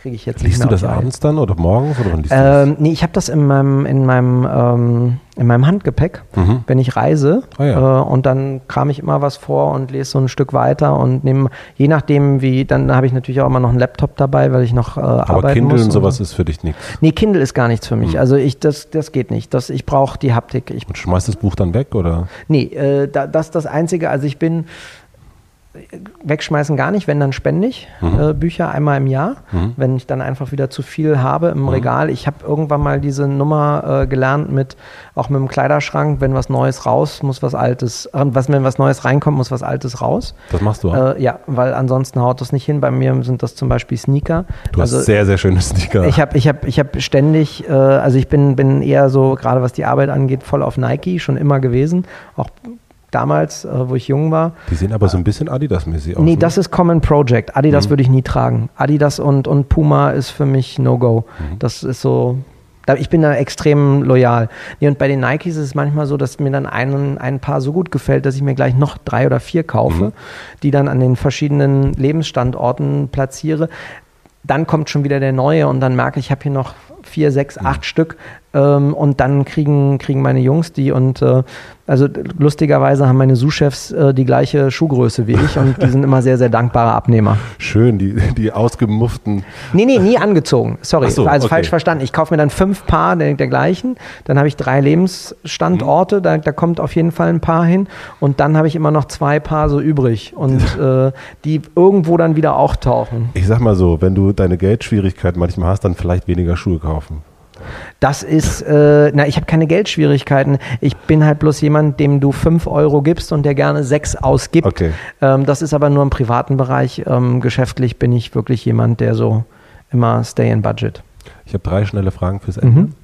Kriege ich jetzt Liest du das abends dann oder morgens? Oder wann liest ähm, nee, ich habe das in meinem, in meinem, ähm, in meinem Handgepäck, mhm. wenn ich reise. Oh ja. äh, und dann kram ich immer was vor und lese so ein Stück weiter und nehme, je nachdem wie, dann habe ich natürlich auch immer noch einen Laptop dabei, weil ich noch äh, Aber arbeiten Kindle muss. und sowas ist für dich nichts? Nee, Kindle ist gar nichts für mich. Mhm. Also ich, das, das geht nicht. Das, ich brauche die Haptik. Ich, und schmeißt das Buch dann weg oder? Nee, äh, da, das ist das Einzige. Also ich bin wegschmeißen gar nicht, wenn dann spendig mhm. äh, Bücher einmal im Jahr, mhm. wenn ich dann einfach wieder zu viel habe im mhm. Regal. Ich habe irgendwann mal diese Nummer äh, gelernt mit auch mit dem Kleiderschrank, wenn was Neues raus, muss was Altes, äh, was wenn was Neues reinkommt, muss was Altes raus. Das machst du auch? Äh, ja, weil ansonsten haut das nicht hin. Bei mir sind das zum Beispiel Sneaker. Du hast also, sehr sehr schöne Sneaker. Ich habe ich habe ich habe ständig, äh, also ich bin bin eher so gerade was die Arbeit angeht voll auf Nike schon immer gewesen, auch damals, äh, wo ich jung war. Die sehen aber so ein bisschen Adidas-mäßig aus. Nee, ne? das ist Common Project. Adidas mhm. würde ich nie tragen. Adidas und, und Puma ist für mich No-Go. Mhm. Das ist so, ich bin da extrem loyal. Nee, und bei den Nikes ist es manchmal so, dass mir dann ein, ein Paar so gut gefällt, dass ich mir gleich noch drei oder vier kaufe, mhm. die dann an den verschiedenen Lebensstandorten platziere. Dann kommt schon wieder der neue und dann merke ich, ich habe hier noch vier, sechs, mhm. acht Stück. Ähm, und dann kriegen, kriegen meine Jungs die und äh, also lustigerweise haben meine Sous-Chefs äh, die gleiche Schuhgröße wie ich und die sind immer sehr, sehr dankbare Abnehmer. (laughs) Schön, die, die ausgemufften. Nee, nee, nie angezogen. Sorry, so, also okay. falsch verstanden. Ich kaufe mir dann fünf Paar der, gleichen, dann habe ich drei Lebensstandorte, mhm. da, da kommt auf jeden Fall ein Paar hin und dann habe ich immer noch zwei Paar so übrig und (laughs) äh, die irgendwo dann wieder auch tauchen. Ich sag mal so, wenn du deine Geldschwierigkeiten manchmal hast, dann vielleicht weniger Schuhe kaufen. Das ist, äh, na, ich habe keine Geldschwierigkeiten. Ich bin halt bloß jemand, dem du fünf Euro gibst und der gerne sechs ausgibt. Okay. Ähm, das ist aber nur im privaten Bereich. Ähm, geschäftlich bin ich wirklich jemand, der so immer stay in budget. Ich habe drei schnelle Fragen fürs Ende. Mhm.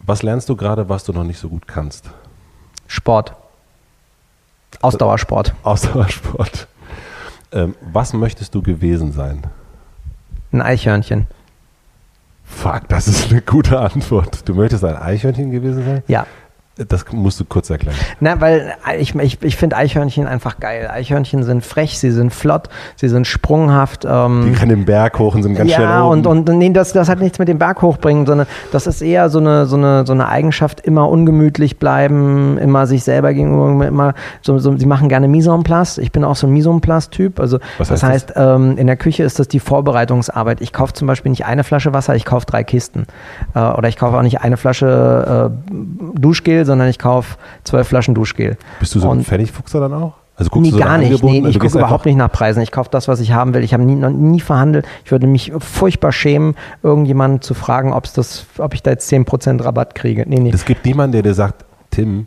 Was lernst du gerade, was du noch nicht so gut kannst? Sport. Ausdauersport. (laughs) Ausdauersport. Ähm, was möchtest du gewesen sein? Ein Eichhörnchen. Fuck, das ist eine gute Antwort. Du möchtest ein Eichhörnchen gewesen sein? Ja. Das musst du kurz erklären. Na, weil ich, ich, ich finde Eichhörnchen einfach geil. Eichhörnchen sind frech, sie sind flott, sie sind sprunghaft. Ähm, die rennen den Berg hoch und sind ganz ja, schnell oben. und, und nee, das, das hat nichts mit dem Berg hochbringen, sondern das ist eher so eine, so eine, so eine Eigenschaft, immer ungemütlich bleiben, immer sich selber gegenüber, immer so, so sie machen gerne Mise en place. Ich bin auch so ein Mise en place-Typ. Also Was das heißt, das? Ähm, in der Küche ist das die Vorbereitungsarbeit. Ich kaufe zum Beispiel nicht eine Flasche Wasser, ich kaufe drei Kisten. Äh, oder ich kaufe auch nicht eine Flasche äh, Duschgel, sondern ich kaufe zwölf Flaschen Duschgel. Bist du so ein Pfennigfuchser dann auch? Also guckst nee, du so gar nicht. Nee, nee, ich gucke überhaupt nicht nach Preisen. Ich kaufe das, was ich haben will. Ich habe nie, nie verhandelt. Ich würde mich furchtbar schämen, irgendjemanden zu fragen, ob's das, ob ich da jetzt 10% Rabatt kriege. Nee, nee. Es gibt niemanden, der dir sagt, Tim,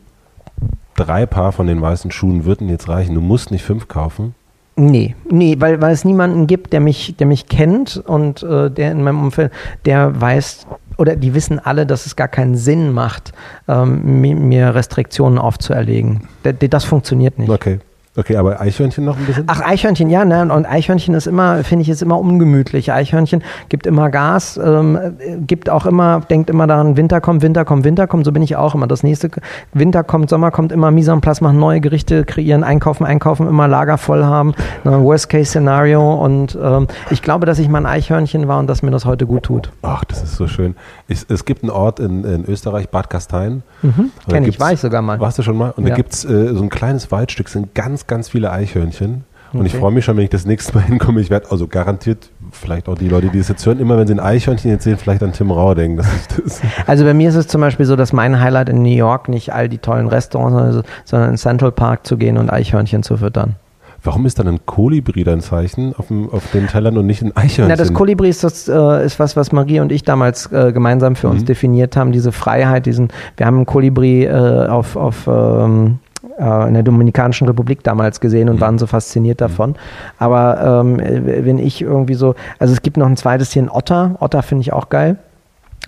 drei Paar von den weißen Schuhen würden jetzt reichen. Du musst nicht fünf kaufen. Nee, nee, weil, weil es niemanden gibt, der mich, der mich kennt und äh, der in meinem Umfeld, der weiß, oder die wissen alle, dass es gar keinen Sinn macht, ähm, mir Restriktionen aufzuerlegen. Das funktioniert nicht. Okay. Okay, aber Eichhörnchen noch ein bisschen? Ach, Eichhörnchen, ja, ne? Und Eichhörnchen ist immer, finde ich, ist immer ungemütlich. Eichhörnchen gibt immer Gas, ähm, gibt auch immer, denkt immer daran, Winter kommt, Winter kommt, Winter kommt. So bin ich auch immer. Das nächste Winter kommt, Sommer kommt, immer Mise en place, machen neue Gerichte, kreieren, einkaufen, einkaufen, immer Lager voll haben. Ne? Worst-Case-Szenario. Und ähm, ich glaube, dass ich mal ein Eichhörnchen war und dass mir das heute gut tut. Ach, das ist so schön. Ich, es gibt einen Ort in, in Österreich, Bad Gastein. Mhm, Kenn ich, war ich sogar mal. Warst du schon mal? Und ja. da gibt es äh, so ein kleines Waldstück, sind ganz ganz, viele Eichhörnchen. Und ich freue mich schon, wenn ich das nächste Mal (laughs) hinkomme. Ich werde also garantiert, vielleicht auch die Leute, die es jetzt hören, immer wenn sie ein Eichhörnchen jetzt sehen, vielleicht an Tim Rauer denken. (laughs) (laughs) also bei mir ist es zum Beispiel so, dass mein Highlight in New York nicht all die tollen Restaurants, sondern in Central Park zu gehen und Eichhörnchen zu füttern. Warum ist dann ein Kolibri dein Zeichen auf, dem, auf den Tellern und nicht ein Eichhörnchen? Na, das Kolibri ist, das, äh, ist was, was Marie und ich damals äh, gemeinsam für mhm. uns definiert haben. Diese Freiheit, diesen, wir haben ein Kolibri äh, auf, auf ähm, äh, in der Dominikanischen Republik damals gesehen und mhm. waren so fasziniert davon. Aber ähm, wenn ich irgendwie so, also es gibt noch ein zweites hier, ein Otter. Otter finde ich auch geil.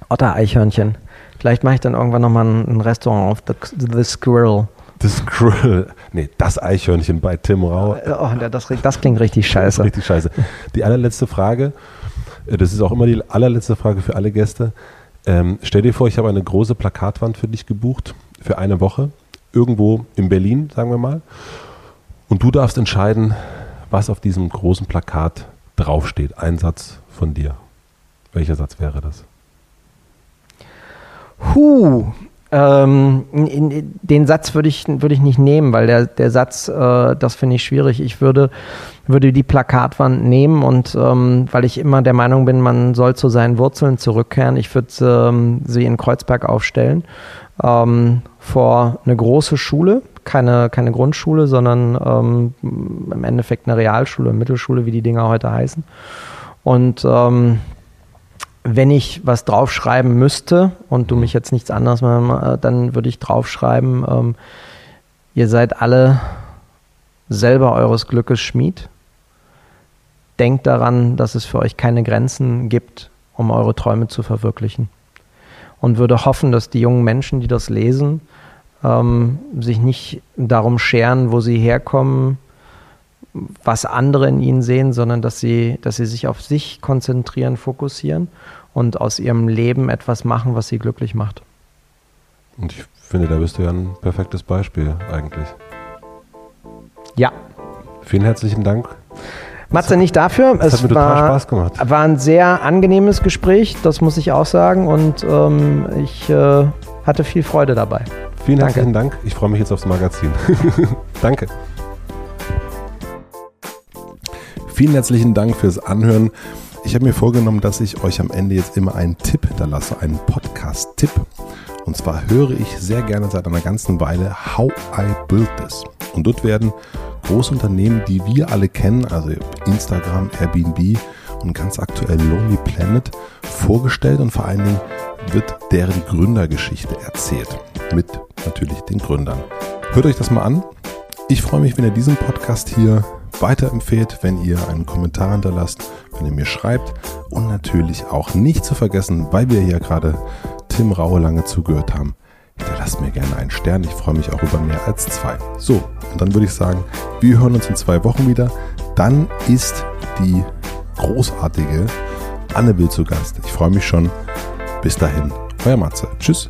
Otter-Eichhörnchen. Vielleicht mache ich dann irgendwann nochmal ein, ein Restaurant auf The, The Squirrel. The Squirrel. Nee, das Eichhörnchen bei Tim Rau. Oh, das, das klingt richtig scheiße. Richtig scheiße. Die allerletzte Frage, äh, das ist auch immer die allerletzte Frage für alle Gäste. Ähm, stell dir vor, ich habe eine große Plakatwand für dich gebucht, für eine Woche irgendwo in Berlin, sagen wir mal. Und du darfst entscheiden, was auf diesem großen Plakat draufsteht. Ein Satz von dir. Welcher Satz wäre das? Huh, ähm, den Satz würde ich, würde ich nicht nehmen, weil der, der Satz, äh, das finde ich schwierig. Ich würde, würde die Plakatwand nehmen und ähm, weil ich immer der Meinung bin, man soll zu seinen Wurzeln zurückkehren, ich würde ähm, sie in Kreuzberg aufstellen ähm, vor eine große Schule, keine, keine Grundschule, sondern ähm, im Endeffekt eine Realschule, Mittelschule, wie die Dinger heute heißen. Und ähm, wenn ich was draufschreiben müsste und du mich jetzt nichts anderes machen, dann würde ich draufschreiben, ähm, ihr seid alle selber eures Glückes Schmied. Denkt daran, dass es für euch keine Grenzen gibt, um eure Träume zu verwirklichen und würde hoffen, dass die jungen Menschen, die das lesen, ähm, sich nicht darum scheren, wo sie herkommen, was andere in ihnen sehen, sondern dass sie, dass sie sich auf sich konzentrieren, fokussieren und aus ihrem Leben etwas machen, was sie glücklich macht. Und ich finde, da bist du ja ein perfektes Beispiel eigentlich. Ja. Vielen herzlichen Dank Matze, nicht dafür. Das es hat mir war, total Spaß gemacht. War ein sehr angenehmes Gespräch, das muss ich auch sagen. Und ähm, ich äh, hatte viel Freude dabei. Vielen Danke. herzlichen Dank. Ich freue mich jetzt aufs Magazin. (laughs) Danke. Vielen herzlichen Dank fürs Anhören. Ich habe mir vorgenommen, dass ich euch am Ende jetzt immer einen Tipp hinterlasse, einen Podcast-Tipp. Und zwar höre ich sehr gerne seit einer ganzen Weile How I Built This. Und dort werden Großunternehmen, die wir alle kennen, also Instagram, Airbnb und ganz aktuell Lonely Planet, vorgestellt und vor allen Dingen wird deren Gründergeschichte erzählt. Mit natürlich den Gründern. Hört euch das mal an. Ich freue mich, wenn ihr diesen Podcast hier weiterempfehlt, wenn ihr einen Kommentar hinterlasst, wenn ihr mir schreibt und natürlich auch nicht zu vergessen, weil wir hier gerade Tim Raue lange zugehört haben, hinterlasst mir gerne einen Stern. Ich freue mich auch über mehr als zwei. So, und dann würde ich sagen, wir hören uns in zwei Wochen wieder. Dann ist die großartige Anne Will zu Gast. Ich freue mich schon. Bis dahin, euer Matze. Tschüss.